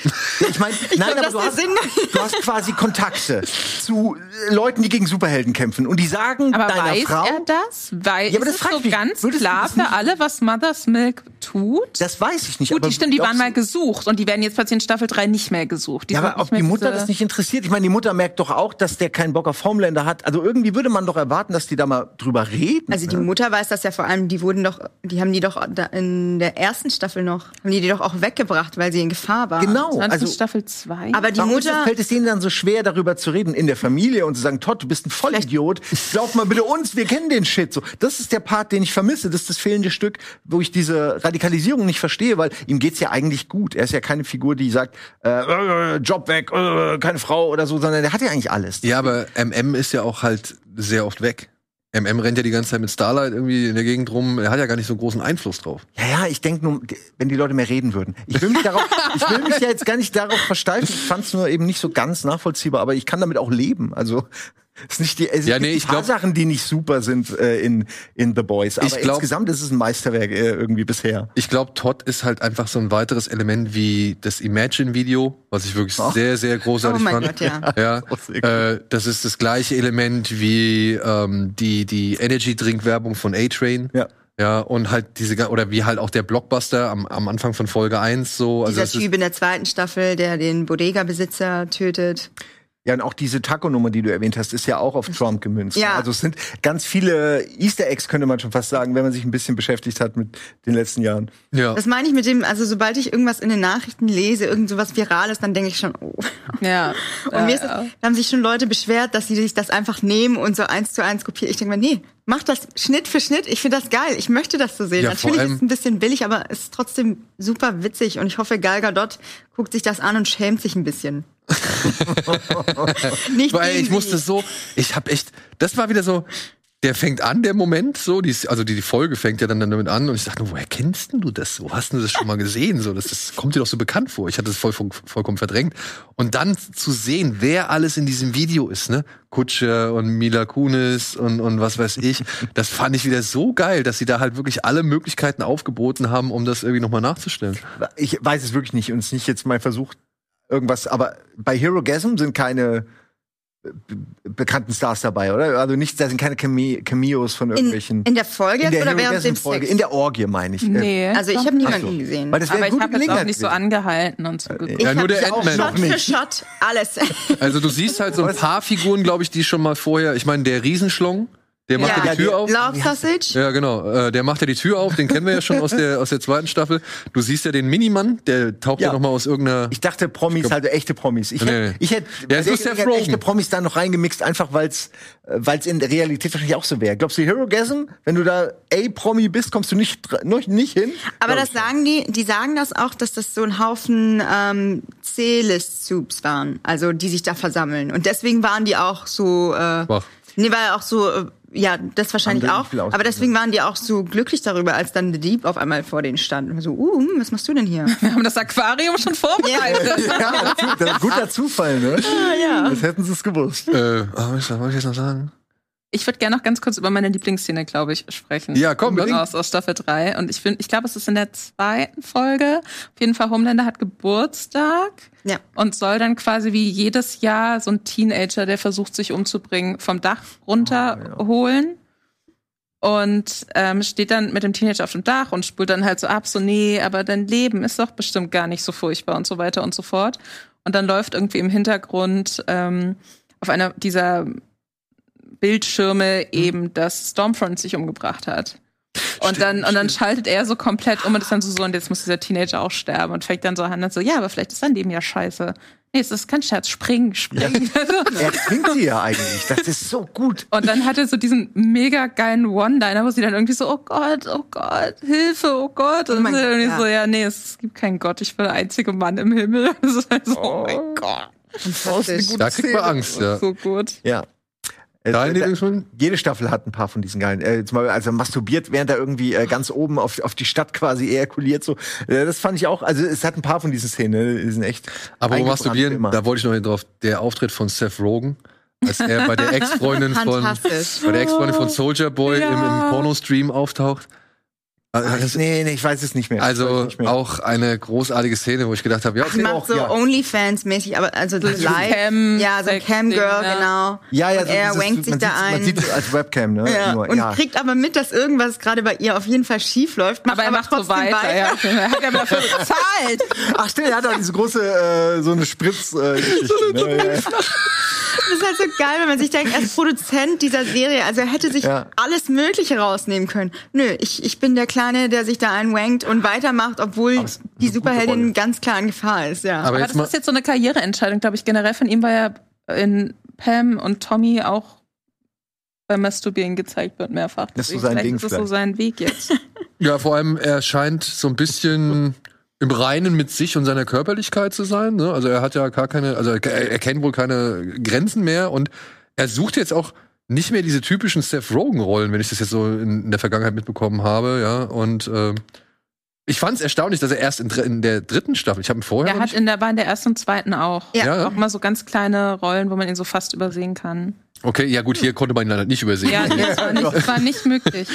Ich meine, nein, glaub, aber du hast, du hast quasi Kontakte zu äh, Leuten, die gegen Superhelden kämpfen und die sagen Aber deiner weiß Frau, er das? Weil Ja, aber ist das so ich mich. ganz klar für nicht- alle, was Mother's Milk tut? das weiß ich nicht. Gut, aber die stimmt, die waren mal gesucht und die werden jetzt plötzlich in Staffel 3 nicht mehr gesucht. Die Ja, aber ob die Mutter diese- das nicht interessiert? Ich meine, die Mutter merkt doch auch, dass der keinen Bock auf Homelander hat. Also irgendwie würde man doch erwarten, dass die da mal drüber reden. Also die ne? Mutter weiß das ja vor allem, die wurden doch, die haben die doch in der ersten Staffel noch, haben die die doch auch weggebracht, weil sie in Gefahr war. Genau, das also in Staffel 2? Aber die Warum Mutter, fällt es denen dann so schwer, darüber zu reden in der Familie und zu sagen, Todd, du bist ein Vollidiot, glaub mal bitte uns, wir kennen den Shit. So, das ist der Part, den ich vermisse. Das ist das fehlende Stück, wo ich diese Radikalisierung nicht verstehe, weil ihm geht's ja eigentlich gut. Er ist ja keine Figur, die sagt, äh, äh, Job weg, äh, keine Frau oder so, sondern der hat ja eigentlich alles. Ja, aber MM ist ja auch halt sehr oft weg. MM rennt ja die ganze Zeit mit Starlight irgendwie in der Gegend rum. Er hat ja gar nicht so großen Einfluss drauf. Ja, ja, ich denke nur, wenn die Leute mehr reden würden. Ich will mich darauf, ich will mich ja jetzt gar nicht darauf versteifen. Ich fand es nur eben nicht so ganz nachvollziehbar, aber ich kann damit auch leben. Also es ist nicht die, es Ja, gibt nee, ein ich paar glaub- Sachen, die nicht super sind äh, in in The Boys. Aber Ich glaub- insgesamt ist es ein Meisterwerk äh, irgendwie bisher. Ich glaube, Todd ist halt einfach so ein weiteres Element wie das Imagine-Video, was ich wirklich Ach. sehr, sehr großartig Oh mein fand. Gott, ja. Ja, äh, das ist das gleiche Element wie ähm, die, die Energy-Drink-Werbung von A-Train. Ja. Ja, und halt diese, oder wie halt auch der Blockbuster am, am Anfang von Folge 1 so. Also dieser Typ in der zweiten Staffel, der den Bodega-Besitzer tötet. Ja, und auch diese Taco-Nummer, die du erwähnt hast, ist ja auch auf Trump gemünzt. Ja. Also es sind ganz viele Easter Eggs, könnte man schon fast sagen, wenn man sich ein bisschen beschäftigt hat mit den letzten Jahren. ja. Das meine ich mit dem, also sobald ich irgendwas in den Nachrichten lese, irgend sowas Virales, dann denke ich schon, oh. ja. Und mir ist da haben sich schon Leute beschwert, dass sie sich das einfach nehmen und so eins zu eins kopieren. Ich denke mir, nee, mach das Schnitt für Schnitt. Ich finde das geil. Ich möchte das so sehen. Ja, Natürlich ist es ein bisschen billig, aber es ist trotzdem super witzig. Und ich hoffe, Gal Gadot guckt sich das an und schämt sich ein bisschen. Nicht Weil ich musste so, ich habe echt, das war wieder so der fängt an, der Moment, so, die, also die, die Folge fängt ja dann damit an und ich dachte, nur, woher kennst denn du das so? Hast du das schon mal gesehen? So, das, das kommt dir doch so bekannt vor. Ich hatte es voll, vollkommen verdrängt. Und dann zu sehen, wer alles in diesem Video ist, ne? Kutscher und Mila Kunis und, und was weiß ich, das fand ich wieder so geil, dass sie da halt wirklich alle Möglichkeiten aufgeboten haben, um das irgendwie nochmal nachzustellen. Ich weiß es wirklich nicht und es nicht jetzt mein Versuch, irgendwas, aber bei Hero Gasm sind keine bekannten Stars dabei, oder? Also nicht, da sind keine Came Cameos von irgendwelchen. In, in der Folge in der oder während dem Folge, Sex? in der Orgie meine ich. Nee. Also ich habe niemanden so. gesehen. Weil das aber ich habe jetzt auch nicht so angehalten und so geguckt. Ja, nur der Ant-Man. Shot für Shot alles. Also du siehst halt so ein paar Figuren, glaube ich, die schon mal vorher, ich meine, der Riesenschlong, der macht ja, Ja, die Tür auf. Love Sausage. Ja, genau. Äh, der macht ja die Tür auf, den kennen wir ja schon aus der, aus der zweiten Staffel. Du siehst ja den Minimann, der taucht ja, Ja. noch mal aus irgendeiner. Ich dachte Promis, also echte Promis. Ich Nee. hätte, ich hätte Ja, Frozen. echte Promis da noch reingemixt, einfach weil's, äh, weil's in der Realität wahrscheinlich auch so wäre. Glaubst du, Hero Gasm, wenn du da A-Promi bist, kommst du nicht, nicht hin? Aber Glaub das sagen die, die sagen das auch, dass das so ein Haufen ähm, C-List-Soups waren, also die sich da versammeln. Und deswegen waren die auch so, äh, nee, weil auch so, äh, ja, das wahrscheinlich auch. Aber deswegen waren die auch so glücklich darüber, als dann The Deep auf einmal vor denen stand. Und so, uh, hm, was machst du denn hier? Wir haben das Aquarium schon vorbereitet. Ja, das ist ein guter Zufall, ne? ja. Das hätten sie es gewusst. Äh, was soll ich jetzt noch sagen? Ich würde gerne noch ganz kurz über meine Lieblingsszene, glaube ich, sprechen. Ja, komm, aus, aus Staffel 3. Und ich finde, ich glaube, es ist in der zweiten Folge. Auf jeden Fall, Homelander hat Geburtstag Ja. und soll dann quasi wie jedes Jahr so ein Teenager, der versucht, sich umzubringen, vom Dach runterholen. Und ähm, steht dann mit dem Teenager auf dem Dach und spult dann halt so ab, so, nee, aber dein Leben ist doch bestimmt gar nicht so furchtbar und so weiter und so fort. Und dann läuft irgendwie im Hintergrund ähm, auf einer dieser Bildschirme eben, dass Stormfront sich umgebracht hat. Und dann, und dann schaltet er so komplett um und ist dann so, so, und jetzt muss dieser Teenager auch sterben und fängt dann so an, dann so, ja, aber vielleicht ist dein Leben ja scheiße. Nee, es ist kein Scherz, spring, spring. Er zwingt sie ja eigentlich. Das ist so gut. Und dann hat er so diesen mega geilen One-Liner, wo sie dann irgendwie so, oh Gott, oh Gott, Hilfe, oh Gott. Und mein dann Gott, irgendwie ja. so, ja, nee, es gibt keinen Gott, ich bin der einzige Mann im Himmel. Das ist halt so, oh mein Gott. Da kriegt man Angst, ja. So gut. Ja. Äh, Dein da- Lieblingsfilm? Jede Staffel hat ein paar von diesen geilen. Äh, zum Beispiel, also masturbiert, während er irgendwie äh, ganz oben auf, auf die Stadt quasi ejakuliert. So, äh, das fand ich auch. Also es hat ein paar von diesen Szenen. ne, Die sind echt. Aber masturbieren, immer. da wollte ich noch hin drauf. Der Auftritt von Seth Rogen, als er bei der Ex-Freundin von, Fantastisch. bei der Ex-Freundin von Soldier Boy Ja. im, im Pornostream auftaucht. Also, nee, nee, ich weiß es nicht mehr. Also nicht mehr. auch eine großartige Szene, wo ich gedacht habe, ja, Sie okay, macht so ja. Onlyfans-mäßig, aber also live. Cam- ja, so Cam-Girl, ne? genau. ja, ja, und so er dieses- wankt sich da ein. Man sieht es als Webcam, ne? ja. Nur, und ja. kriegt aber mit, dass irgendwas gerade bei ihr auf jeden Fall schief läuft. Macht Aber er macht so trotzdem weiter, ja. Er hat ja dafür bezahlt. Ach stimmt, er hat auch diese große, äh, so eine Spritz. Äh, Geschichte, ne? Das ist halt so geil, wenn man sich denkt, als Produzent dieser Serie, also er hätte sich Ja. alles Mögliche rausnehmen können. Nö, ich, ich bin der Kleine, der sich da einwankt und weitermacht, obwohl ist die Superheldin ganz klar in Gefahr ist, ja. aber Aber das ist jetzt so eine Karriereentscheidung, glaube ich, generell von ihm, weil er in Pam und Tommy auch beim Masturbieren gezeigt wird mehrfach. Das ist so sein Ding ist das so vielleicht. sein Weg jetzt. ja, vor allem, er scheint so ein bisschen im Reinen mit sich und seiner Körperlichkeit zu sein. Ne? Also er hat ja gar keine, also er, er kennt wohl keine Grenzen mehr und er sucht jetzt auch nicht mehr diese typischen Seth Rogen-Rollen, wenn ich das jetzt so in, in der Vergangenheit mitbekommen habe, ja. Und ähm, ich fand es erstaunlich, dass er erst in, in der dritten Staffel, ich habe ihn vorher er hat nicht, in der, war in der ersten und zweiten auch. Ja. Auch mal so ganz kleine Rollen, wo man ihn so fast übersehen kann. Okay, ja gut, hier konnte man ihn leider nicht übersehen. Ja, das war nicht, das war nicht möglich.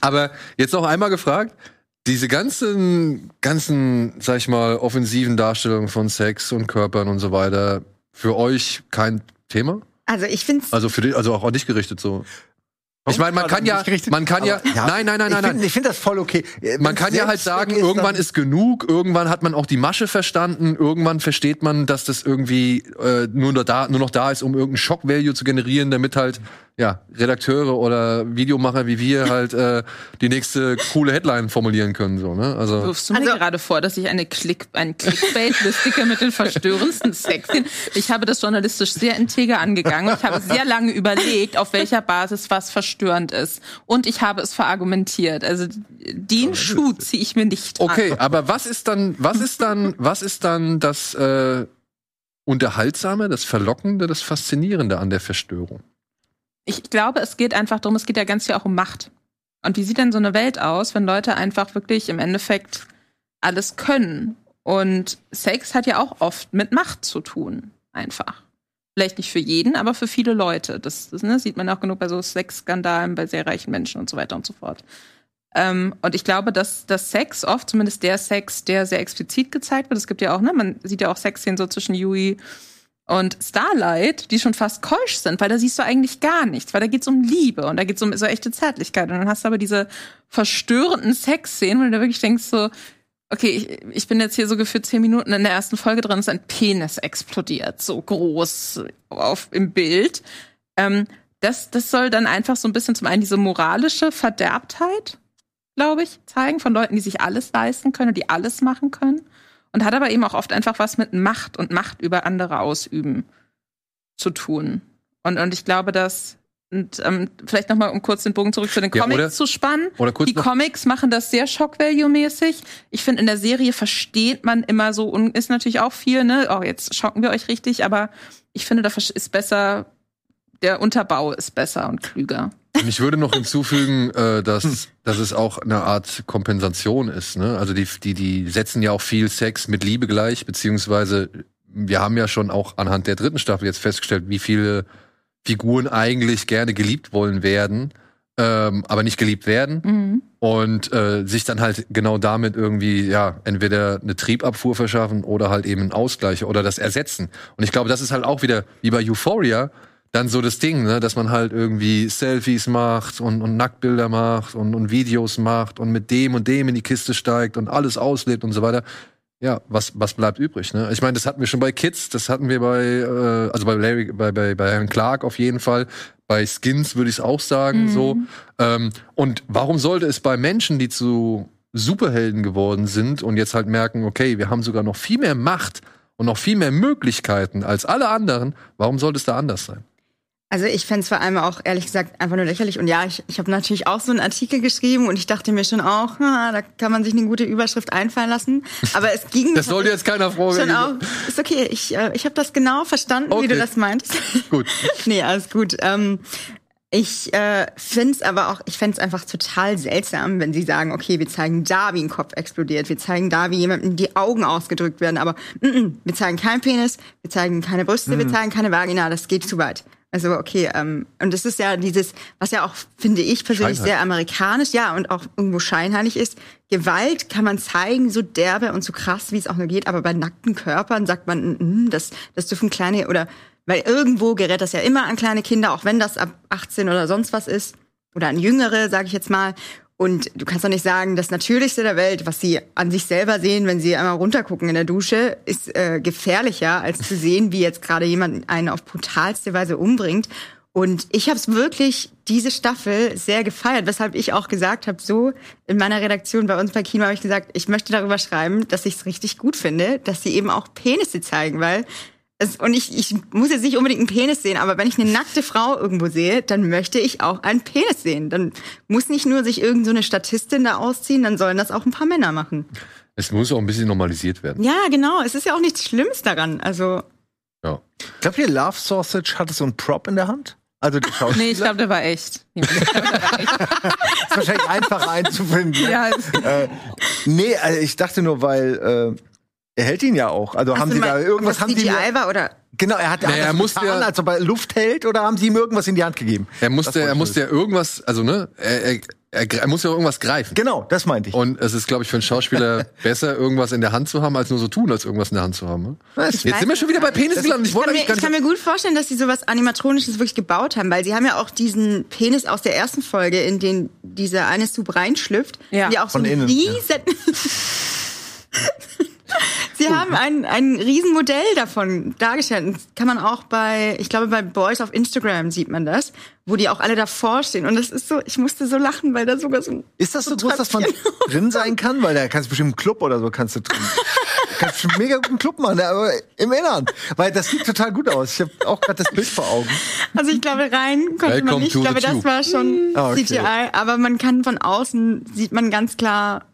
Aber jetzt noch einmal gefragt, diese ganzen, ganzen, sag ich mal, offensiven Darstellungen von Sex und Körpern und so weiter, für euch kein Thema? Also ich finde Also für die, also auch an dich gerichtet so. Ich meine, man kann ja, man kann ja, nein, nein, nein, nein, nein. Ich finde das voll okay. Äh, Man kann ja halt sagen, irgendwann ist genug, irgendwann hat man auch die Masche verstanden, irgendwann versteht man, dass das irgendwie äh, nur, noch da, nur noch da ist, um irgendeinen Shock-Value zu generieren, damit halt ja Redakteure oder Videomacher wie wir halt äh, die nächste coole Headline formulieren können. So, ne? Also Wirfst du mir Also- gerade vor, dass ich eine Click, ein Clickbait-Listiker mit den verstörendsten Sexen. Ich habe das journalistisch sehr integer angegangen. Ich habe sehr lange überlegt, auf welcher Basis was verstörend ist. Und ich habe es verargumentiert. Also den Schuh ziehe ich mir nicht an. Okay, aber was ist dann, was ist dann, was ist dann das, äh, Unterhaltsame, das Verlockende, das Faszinierende an der Verstörung? Ich glaube, es geht einfach darum, es geht ja ganz viel auch um Macht. Und wie sieht denn so eine Welt aus, wenn Leute einfach wirklich im Endeffekt alles können? Und Sex hat ja auch oft mit Macht zu tun, einfach. Vielleicht nicht für jeden, aber für viele Leute. Das, das ne, sieht man auch genug bei so Sexskandalen bei sehr reichen Menschen und so weiter und so fort. Ähm, und ich glaube, dass, dass Sex oft, zumindest der Sex, der sehr explizit gezeigt wird, es gibt ja auch, ne, man sieht ja auch Sexszenen so zwischen Yui und Starlight, die schon fast keusch sind, weil da siehst du eigentlich gar nichts, weil da geht's um Liebe und da geht's um so echte Zärtlichkeit. Und dann hast du aber diese verstörenden Sexszenen, wo du da wirklich denkst so, okay, ich, ich bin jetzt hier so gefühlt zehn Minuten in der ersten Folge drin, ist ein Penis explodiert, so groß auf, im Bild. Ähm, das, das soll dann einfach so ein bisschen zum einen diese moralische Verderbtheit, glaube ich, zeigen von Leuten, die sich alles leisten können die alles machen können und hat aber eben auch oft einfach was mit Macht und Macht über andere ausüben zu tun. Und, und ich glaube, dass und ähm, vielleicht noch mal um kurz den Bogen zurück zu den Comics ja, oder, zu spannen. Oder kurz die Comics machen das sehr Shock Value mäßig. Ich finde in der Serie versteht man immer so und ist natürlich auch viel, ne? Oh, jetzt schocken wir euch richtig, aber ich finde da ist besser der Unterbau ist besser und klüger. Und ich würde noch hinzufügen, äh, dass, dass es auch eine Art Kompensation ist. Ne? Also die, die, die setzen ja auch viel Sex mit Liebe gleich, beziehungsweise wir haben ja schon auch anhand der dritten Staffel jetzt festgestellt, wie viele Figuren eigentlich gerne geliebt wollen werden, ähm, aber nicht geliebt werden. Mhm. Und äh, sich dann halt genau damit irgendwie, ja, entweder eine Triebabfuhr verschaffen oder halt eben einen Ausgleich oder das ersetzen. Und ich glaube, das ist halt auch wieder wie bei Euphoria, dann so das Ding, ne, dass man halt irgendwie Selfies macht und, und Nacktbilder macht und, und Videos macht und mit dem und dem in die Kiste steigt und alles auslebt und so weiter. Ja, was, was bleibt übrig? Ne? Ich meine, das hatten wir schon bei Kids, das hatten wir bei, äh, also bei Larry, bei, bei, bei Herrn Clark auf jeden Fall. Bei Skins würde ich es auch sagen. Mhm. So. Ähm, und warum sollte es bei Menschen, die zu Superhelden geworden sind und jetzt halt merken, okay, wir haben sogar noch viel mehr Macht und noch viel mehr Möglichkeiten als alle anderen, warum sollte es da anders sein? Also ich fände es vor allem auch ehrlich gesagt einfach nur lächerlich. Und ja, ich, ich habe natürlich auch so einen Artikel geschrieben und ich dachte mir schon auch, ha, da kann man sich eine gute Überschrift einfallen lassen. Aber es ging. das sollte jetzt keiner froh schon auch, Ist okay, ich, äh, ich habe das genau verstanden, okay. wie du das meintest. Gut. nee, alles gut. Ähm, ich äh, finde es aber auch, ich fände es einfach total seltsam, wenn sie sagen, okay, wir zeigen da, wie ein Kopf explodiert, wir zeigen da, wie jemandem die Augen ausgedrückt werden, aber mm -mm, wir zeigen keinen Penis, wir zeigen keine Brüste, mhm. wir zeigen keine Vagina, das geht zu weit. Also okay, ähm, und das ist ja dieses, was ja auch, finde ich persönlich, sehr amerikanisch, ja, und auch irgendwo scheinheilig ist. Gewalt kann man zeigen, so derbe und so krass, wie es auch nur geht, aber bei nackten Körpern sagt man, mm, das, das dürfen kleine oder weil irgendwo gerät das ja immer an kleine Kinder, auch wenn das ab 18 oder sonst was ist. Oder an Jüngere, sage ich jetzt mal. Und du kannst doch nicht sagen, das Natürlichste der Welt, was sie an sich selber sehen, wenn sie einmal runtergucken in der Dusche, ist äh, gefährlicher, als zu sehen, wie jetzt gerade jemand einen auf brutalste Weise umbringt. Und ich habe es wirklich diese Staffel sehr gefeiert, weshalb ich auch gesagt habe, so in meiner Redaktion bei uns bei Kino habe ich gesagt, ich möchte darüber schreiben, dass ich es richtig gut finde, dass sie eben auch Penisse zeigen, weil es, und ich, ich muss jetzt nicht unbedingt einen Penis sehen, aber wenn ich eine nackte Frau irgendwo sehe, dann möchte ich auch einen Penis sehen. Dann muss nicht nur sich irgend so eine Statistin da ausziehen, dann sollen das auch ein paar Männer machen. Es muss auch ein bisschen normalisiert werden. Ja, genau. Es ist ja auch nichts Schlimmes daran. Also. Ja. Glaubt ihr, Love Sausage hatte so einen Prop in der Hand? Also die Nee, ich glaube, der war echt. ist wahrscheinlich einfacher einzufinden. Ja, äh, nee, also ich dachte nur, weil äh, er hält ihn ja auch. Also Hast haben sie da irgendwas haben CGI die war oder Genau, er hat, naja, er musste getan, ja, als ob er Luft hält oder haben sie ihm irgendwas in die Hand gegeben? Er musste, er musste ja irgendwas, also ne, er, er, er, er muss ja irgendwas greifen. Genau, das meinte ich. Und es ist, glaube ich, für einen Schauspieler besser, irgendwas in der Hand zu haben, als nur so tun, als irgendwas in der Hand zu haben. Ne? Jetzt sind wir schon wieder bei Penis gelandet. Ich, ich, kann mir, ich kann mir gut vorstellen, dass sie sowas Animatronisches wirklich gebaut haben, weil sie haben ja auch diesen Penis aus der ersten Folge, in den dieser eine Sub reinschlüpft, ja. die auch so ein riesen... Ja. Sie haben ein, ein Riesenmodell davon dargestellt. Das kann man auch bei, ich glaube, bei Boys auf Instagram sieht man das, wo die auch alle davor stehen. Und das ist so, ich musste so lachen, weil da sogar so ein. Ist das so, so groß, dass man drin sein kann? Weil da kannst du bestimmt einen Club oder so kannst du drin. kannst du einen mega guten Club machen, aber im Innern. Weil das sieht total gut aus. Ich habe auch gerade das Bild vor Augen. Also ich glaube, rein konnte Welcome man nicht. Ich glaube, das war schon oh, okay. CGI. Aber man kann von außen, sieht man ganz klar,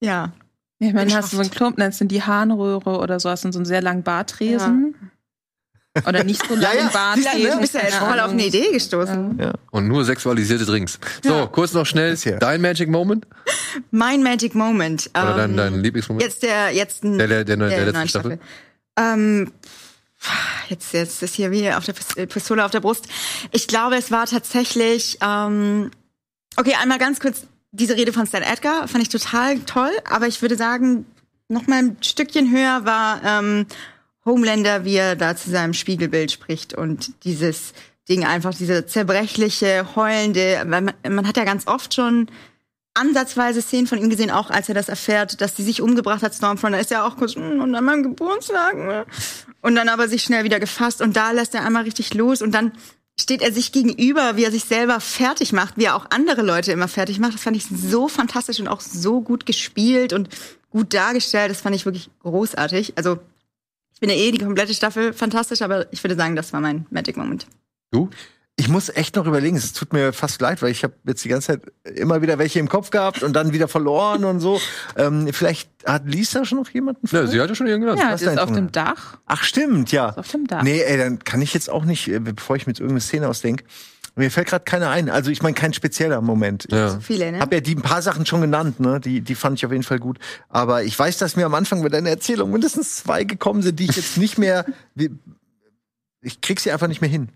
ja, Ich meine, hast du so einen Klumpen, dann sind die Harnröhre oder so, hast du so einen sehr langen Bartresen. Oder nicht so Ja, langen ja, Bartresen. siehst du, ne? Bist ja jetzt voll auf eine Idee gestoßen. Und nur sexualisierte Drinks. So, kurz noch schnell, dein Magic Moment? Mein Magic Moment. Oder dein, ähm, dein Lieblingsmoment? Jetzt der, jetzt ein, Der- der- der- der letzten neuen Staffel. Ähm, jetzt, jetzt ist hier wie auf der äh, Pistole auf der Brust. Ich glaube, es war tatsächlich, ähm, okay, einmal ganz kurz, diese Rede von Stan Edgar fand ich total toll, aber ich würde sagen, noch mal ein Stückchen höher war ähm, Homelander, wie er da zu seinem Spiegelbild spricht und dieses Ding einfach, diese zerbrechliche, heulende, man, man hat ja ganz oft schon ansatzweise Szenen von ihm gesehen, auch als er das erfährt, dass sie sich umgebracht hat, Stormfront. Da ist er auch kurz, "Mm, und an meinem Geburtstag. ne?" Und dann aber sich schnell wieder gefasst und da lässt er einmal richtig los und dann steht er sich gegenüber, wie er sich selber fertig macht, wie er auch andere Leute immer fertig macht. Das fand ich so fantastisch und auch so gut gespielt und gut dargestellt. Das fand ich wirklich großartig. Also, ich finde eh die komplette Staffel fantastisch, aber ich würde sagen, das war mein Magic Moment. Du? Ich muss echt noch überlegen, es tut mir fast leid, weil ich habe jetzt die ganze Zeit immer wieder welche im Kopf gehabt und dann wieder verloren und so. Ähm, vielleicht hat Lisa schon noch jemanden? Ja, sie hat ja schon irgendwas. Ja, Was das ist auf dem Dach. Ach stimmt, ja. Auf dem Dach. Nee, ey, dann kann ich jetzt auch nicht, äh, bevor ich mir jetzt irgendeine Szene ausdenke. Mir fällt gerade keiner ein. Also ich meine, kein spezieller Moment. Ja. Viele, ne? Hab ja die ein paar Sachen schon genannt, ne? Die, die fand ich auf jeden Fall gut. Aber ich weiß, dass mir am Anfang mit deiner Erzählung mindestens zwei gekommen sind, die ich jetzt nicht mehr. Ich krieg sie einfach nicht mehr hin.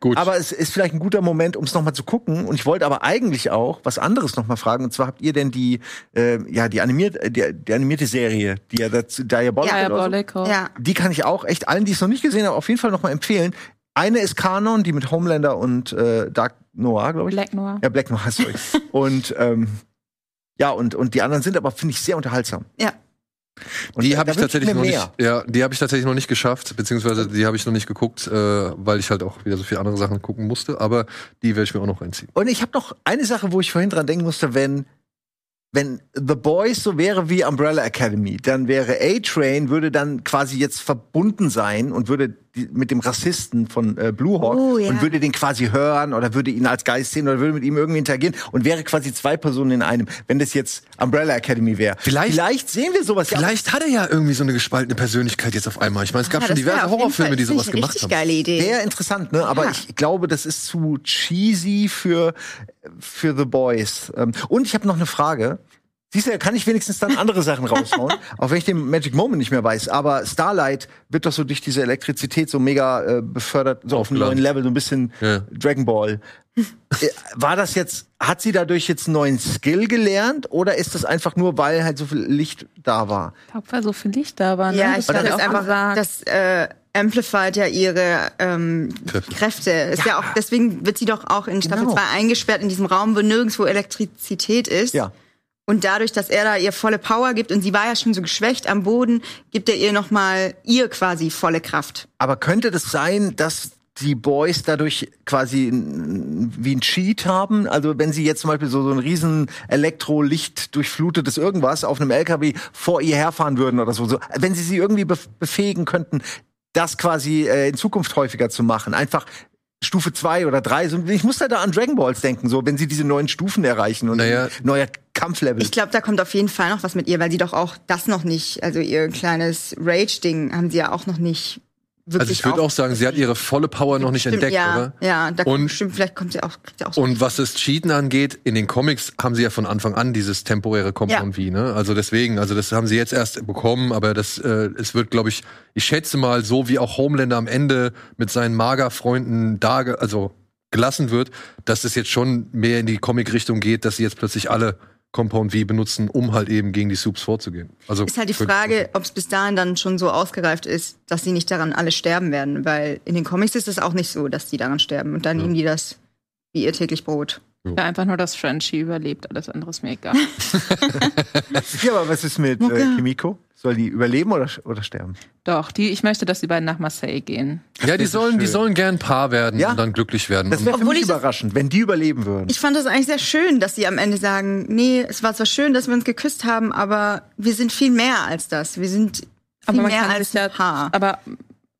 Gut. Aber es ist vielleicht ein guter Moment, um es nochmal zu gucken. Und ich wollte aber eigentlich auch was anderes nochmal fragen. Und zwar habt ihr denn die, äh, ja, die animierte, äh, die, die animierte Serie, die ja dazu Diabolical so? Diabolical. Ja. Die kann ich auch echt allen, die es noch nicht gesehen haben, auf jeden Fall nochmal empfehlen. Eine ist Kanon, die mit Homelander und äh, Dark Noir, glaube ich. Black Noir. Ja, Black Noir, sorry. und ähm, ja, und, und die anderen sind aber, finde ich, sehr unterhaltsam. Ja. Und die habe ich tatsächlich noch mehr. nicht. Ja, die habe ich tatsächlich noch nicht geschafft, beziehungsweise die habe ich noch nicht geguckt, äh, weil ich halt auch wieder so viele andere Sachen gucken musste. Aber die werde ich mir auch noch reinziehen. Und ich habe noch eine Sache, wo ich vorhin dran denken musste, wenn wenn The Boys so wäre wie Umbrella Academy, dann wäre A-Train würde dann quasi jetzt verbunden sein und würde die, mit dem Rassisten von äh, Blue Hawk Oh, ja. und würde den quasi hören oder würde ihn als Geist sehen oder würde mit ihm irgendwie interagieren und wäre quasi zwei Personen in einem, wenn das jetzt Umbrella Academy wäre. Vielleicht- Vielleicht sehen wir sowas. ja. Vielleicht hat er ja irgendwie so eine gespaltene Persönlichkeit jetzt auf einmal. Ich meine, es gab Ja, schon das wär diverse Horrorfilme, die sowas gemacht richtig haben. geile Idee. Sehr interessant, ne? Aber Ja. ich glaube, das ist zu cheesy für, für The Boys. Ähm, Und ich habe noch eine Frage. Siehst du, da kann ich wenigstens dann andere Sachen raushauen, auch wenn ich den Magic Moment nicht mehr weiß. Aber Starlight wird doch so durch diese Elektrizität so mega äh, befördert, so auf einem neuen Level, so ein bisschen Ja. Dragon Ball. Äh, War das jetzt, hat sie dadurch jetzt einen neuen Skill gelernt oder ist das einfach nur, weil halt so viel Licht da war? Ich glaube, weil so viel Licht da war. Ne? Ja, ich glaube, das ist auch einfach, gesagt. das äh, amplified ja ihre ähm, Kräfte. Kräfte. Ist ja. auch, deswegen wird sie doch auch in Staffel Genau. 2 eingesperrt in diesem Raum, wo nirgendwo Elektrizität ist. Ja. Und dadurch, dass er da ihr volle Power gibt und sie war ja schon so geschwächt am Boden, gibt er ihr noch mal ihr quasi volle Kraft. Aber könnte das sein, dass die Boys dadurch quasi wie ein Cheat haben? Also wenn sie jetzt zum Beispiel so, so ein riesen Elektrolicht durchflutetes irgendwas auf einem LKW vor ihr herfahren würden oder so, so wenn sie sie irgendwie bef befähigen könnten, das quasi äh, in Zukunft häufiger zu machen, einfach Stufe zwei oder drei. So, ich muss da, da an Dragon Balls denken, so wenn sie diese neuen Stufen erreichen und Naja. ein neuer Kampflevel. Ich glaube, da kommt auf jeden Fall noch was mit ihr, weil sie doch auch das noch nicht, also ihr kleines Rage-Ding haben sie ja auch noch nicht Also ich würde auch sagen, sie hat ihre volle Power noch nicht entdeckt, ja, oder? Ja, da Und- stimmt, vielleicht kommt sie auch, kriegt sie auch so. Und was das Cheaten angeht, in den Comics haben sie ja von Anfang an dieses temporäre Compound V, ne? Also deswegen, also das haben sie jetzt erst bekommen, aber das, äh, es wird, glaube ich, ich schätze mal, so wie auch Homelander am Ende mit seinen Magerfreunden da, also gelassen wird, dass es jetzt schon mehr in die Comic-Richtung geht, dass sie jetzt plötzlich alle Compound V benutzen, um halt eben gegen die Subs vorzugehen. Also ist halt die Frage, ob es bis dahin dann schon so ausgereift ist, dass sie nicht daran alle sterben werden, weil in den Comics ist es auch nicht so, dass die daran sterben und dann nehmen die das wie ihr täglich Brot. ja, einfach nur, dass Frenchie überlebt. Alles andere ist mir egal. ja, aber was ist mit äh. Kimiko? Soll die überleben oder, oder sterben? Doch, die, ich möchte, dass die beiden nach Marseille gehen. Ja, die sollen, die schön. sollen gern Paar werden Ja. und dann glücklich werden. Das wäre für Obwohl mich ich das- überraschend, wenn die überleben würden. Ich fand das eigentlich sehr schön, dass sie am Ende sagen, nee, es war zwar schön, dass wir uns geküsst haben, aber wir sind viel mehr als das. Wir sind viel Aber man mehr kann als sich ja, ein Paar. aber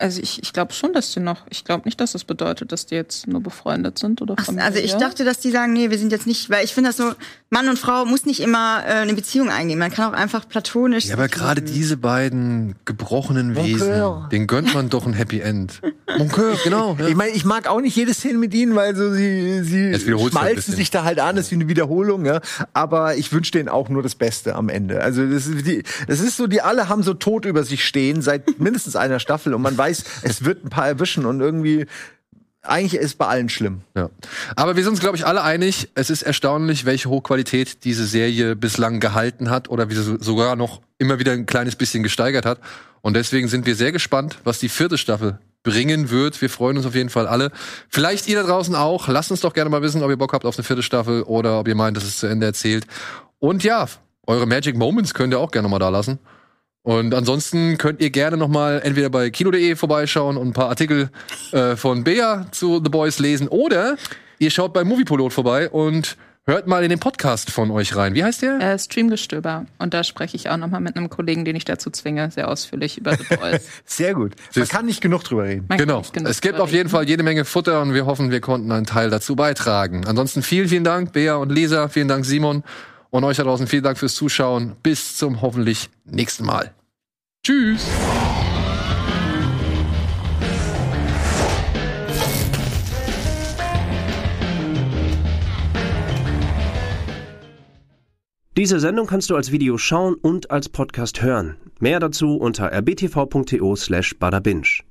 Also ich, ich glaube schon, dass die noch, ich glaube nicht, dass das bedeutet, dass die jetzt nur befreundet sind oder Ach, Familie. also ich dachte, dass die sagen, nee, wir sind jetzt nicht, weil ich finde das so, Mann und Frau muss nicht immer äh, eine Beziehung eingehen. Man kann auch einfach platonisch. Ja, aber gerade diese beiden gebrochenen Wesen, Coeur. den gönnt man doch ein Happy End. Mon coeur, genau. Ja. Ich meine, ich mag auch nicht jede Szene mit ihnen, weil so sie, sie ein schmalzen sich da halt an, das ist wie eine Wiederholung, ja. Aber ich wünsche denen auch nur das Beste am Ende. Also das ist, die, das ist so, die alle haben so tot über sich stehen seit mindestens einer Staffel und man weiß, es wird ein paar erwischen und irgendwie eigentlich ist bei allen schlimm. Ja. Aber wir sind uns, glaube ich, alle einig, es ist erstaunlich, welche Hochqualität diese Serie bislang gehalten hat oder wie sie so- sogar noch immer wieder ein kleines bisschen gesteigert hat. Und deswegen sind wir sehr gespannt, was die vierte Staffel bringen wird. Wir freuen uns auf jeden Fall alle. Vielleicht ihr da draußen auch. Lasst uns doch gerne mal wissen, ob ihr Bock habt auf eine vierte Staffel oder ob ihr meint, dass es zu Ende erzählt. Und ja, eure Magic Moments könnt ihr auch gerne mal da lassen. Und ansonsten könnt ihr gerne noch mal entweder bei kino.de vorbeischauen und ein paar Artikel äh, von Bea zu The Boys lesen oder ihr schaut bei Moviepilot vorbei und hört mal in den Podcast von euch rein. Wie heißt der? Äh, Streamgestöber. Und da spreche ich auch nochmal mit einem Kollegen, den ich dazu zwinge, sehr ausführlich über The Boys. Sehr gut. Man kann nicht genug drüber reden. Man Genau. genug Es gibt auf jeden reden. Fall jede Menge Futter und wir hoffen, wir konnten einen Teil dazu beitragen. Ansonsten vielen, vielen Dank, Bea und Lisa. Vielen Dank, Simon. Und euch da draußen vielen Dank fürs Zuschauen. Bis zum hoffentlich nächsten Mal. Tschüss. Diese Sendung kannst du als Video schauen und als Podcast hören. Mehr dazu unter rbtv.to slash badabinch.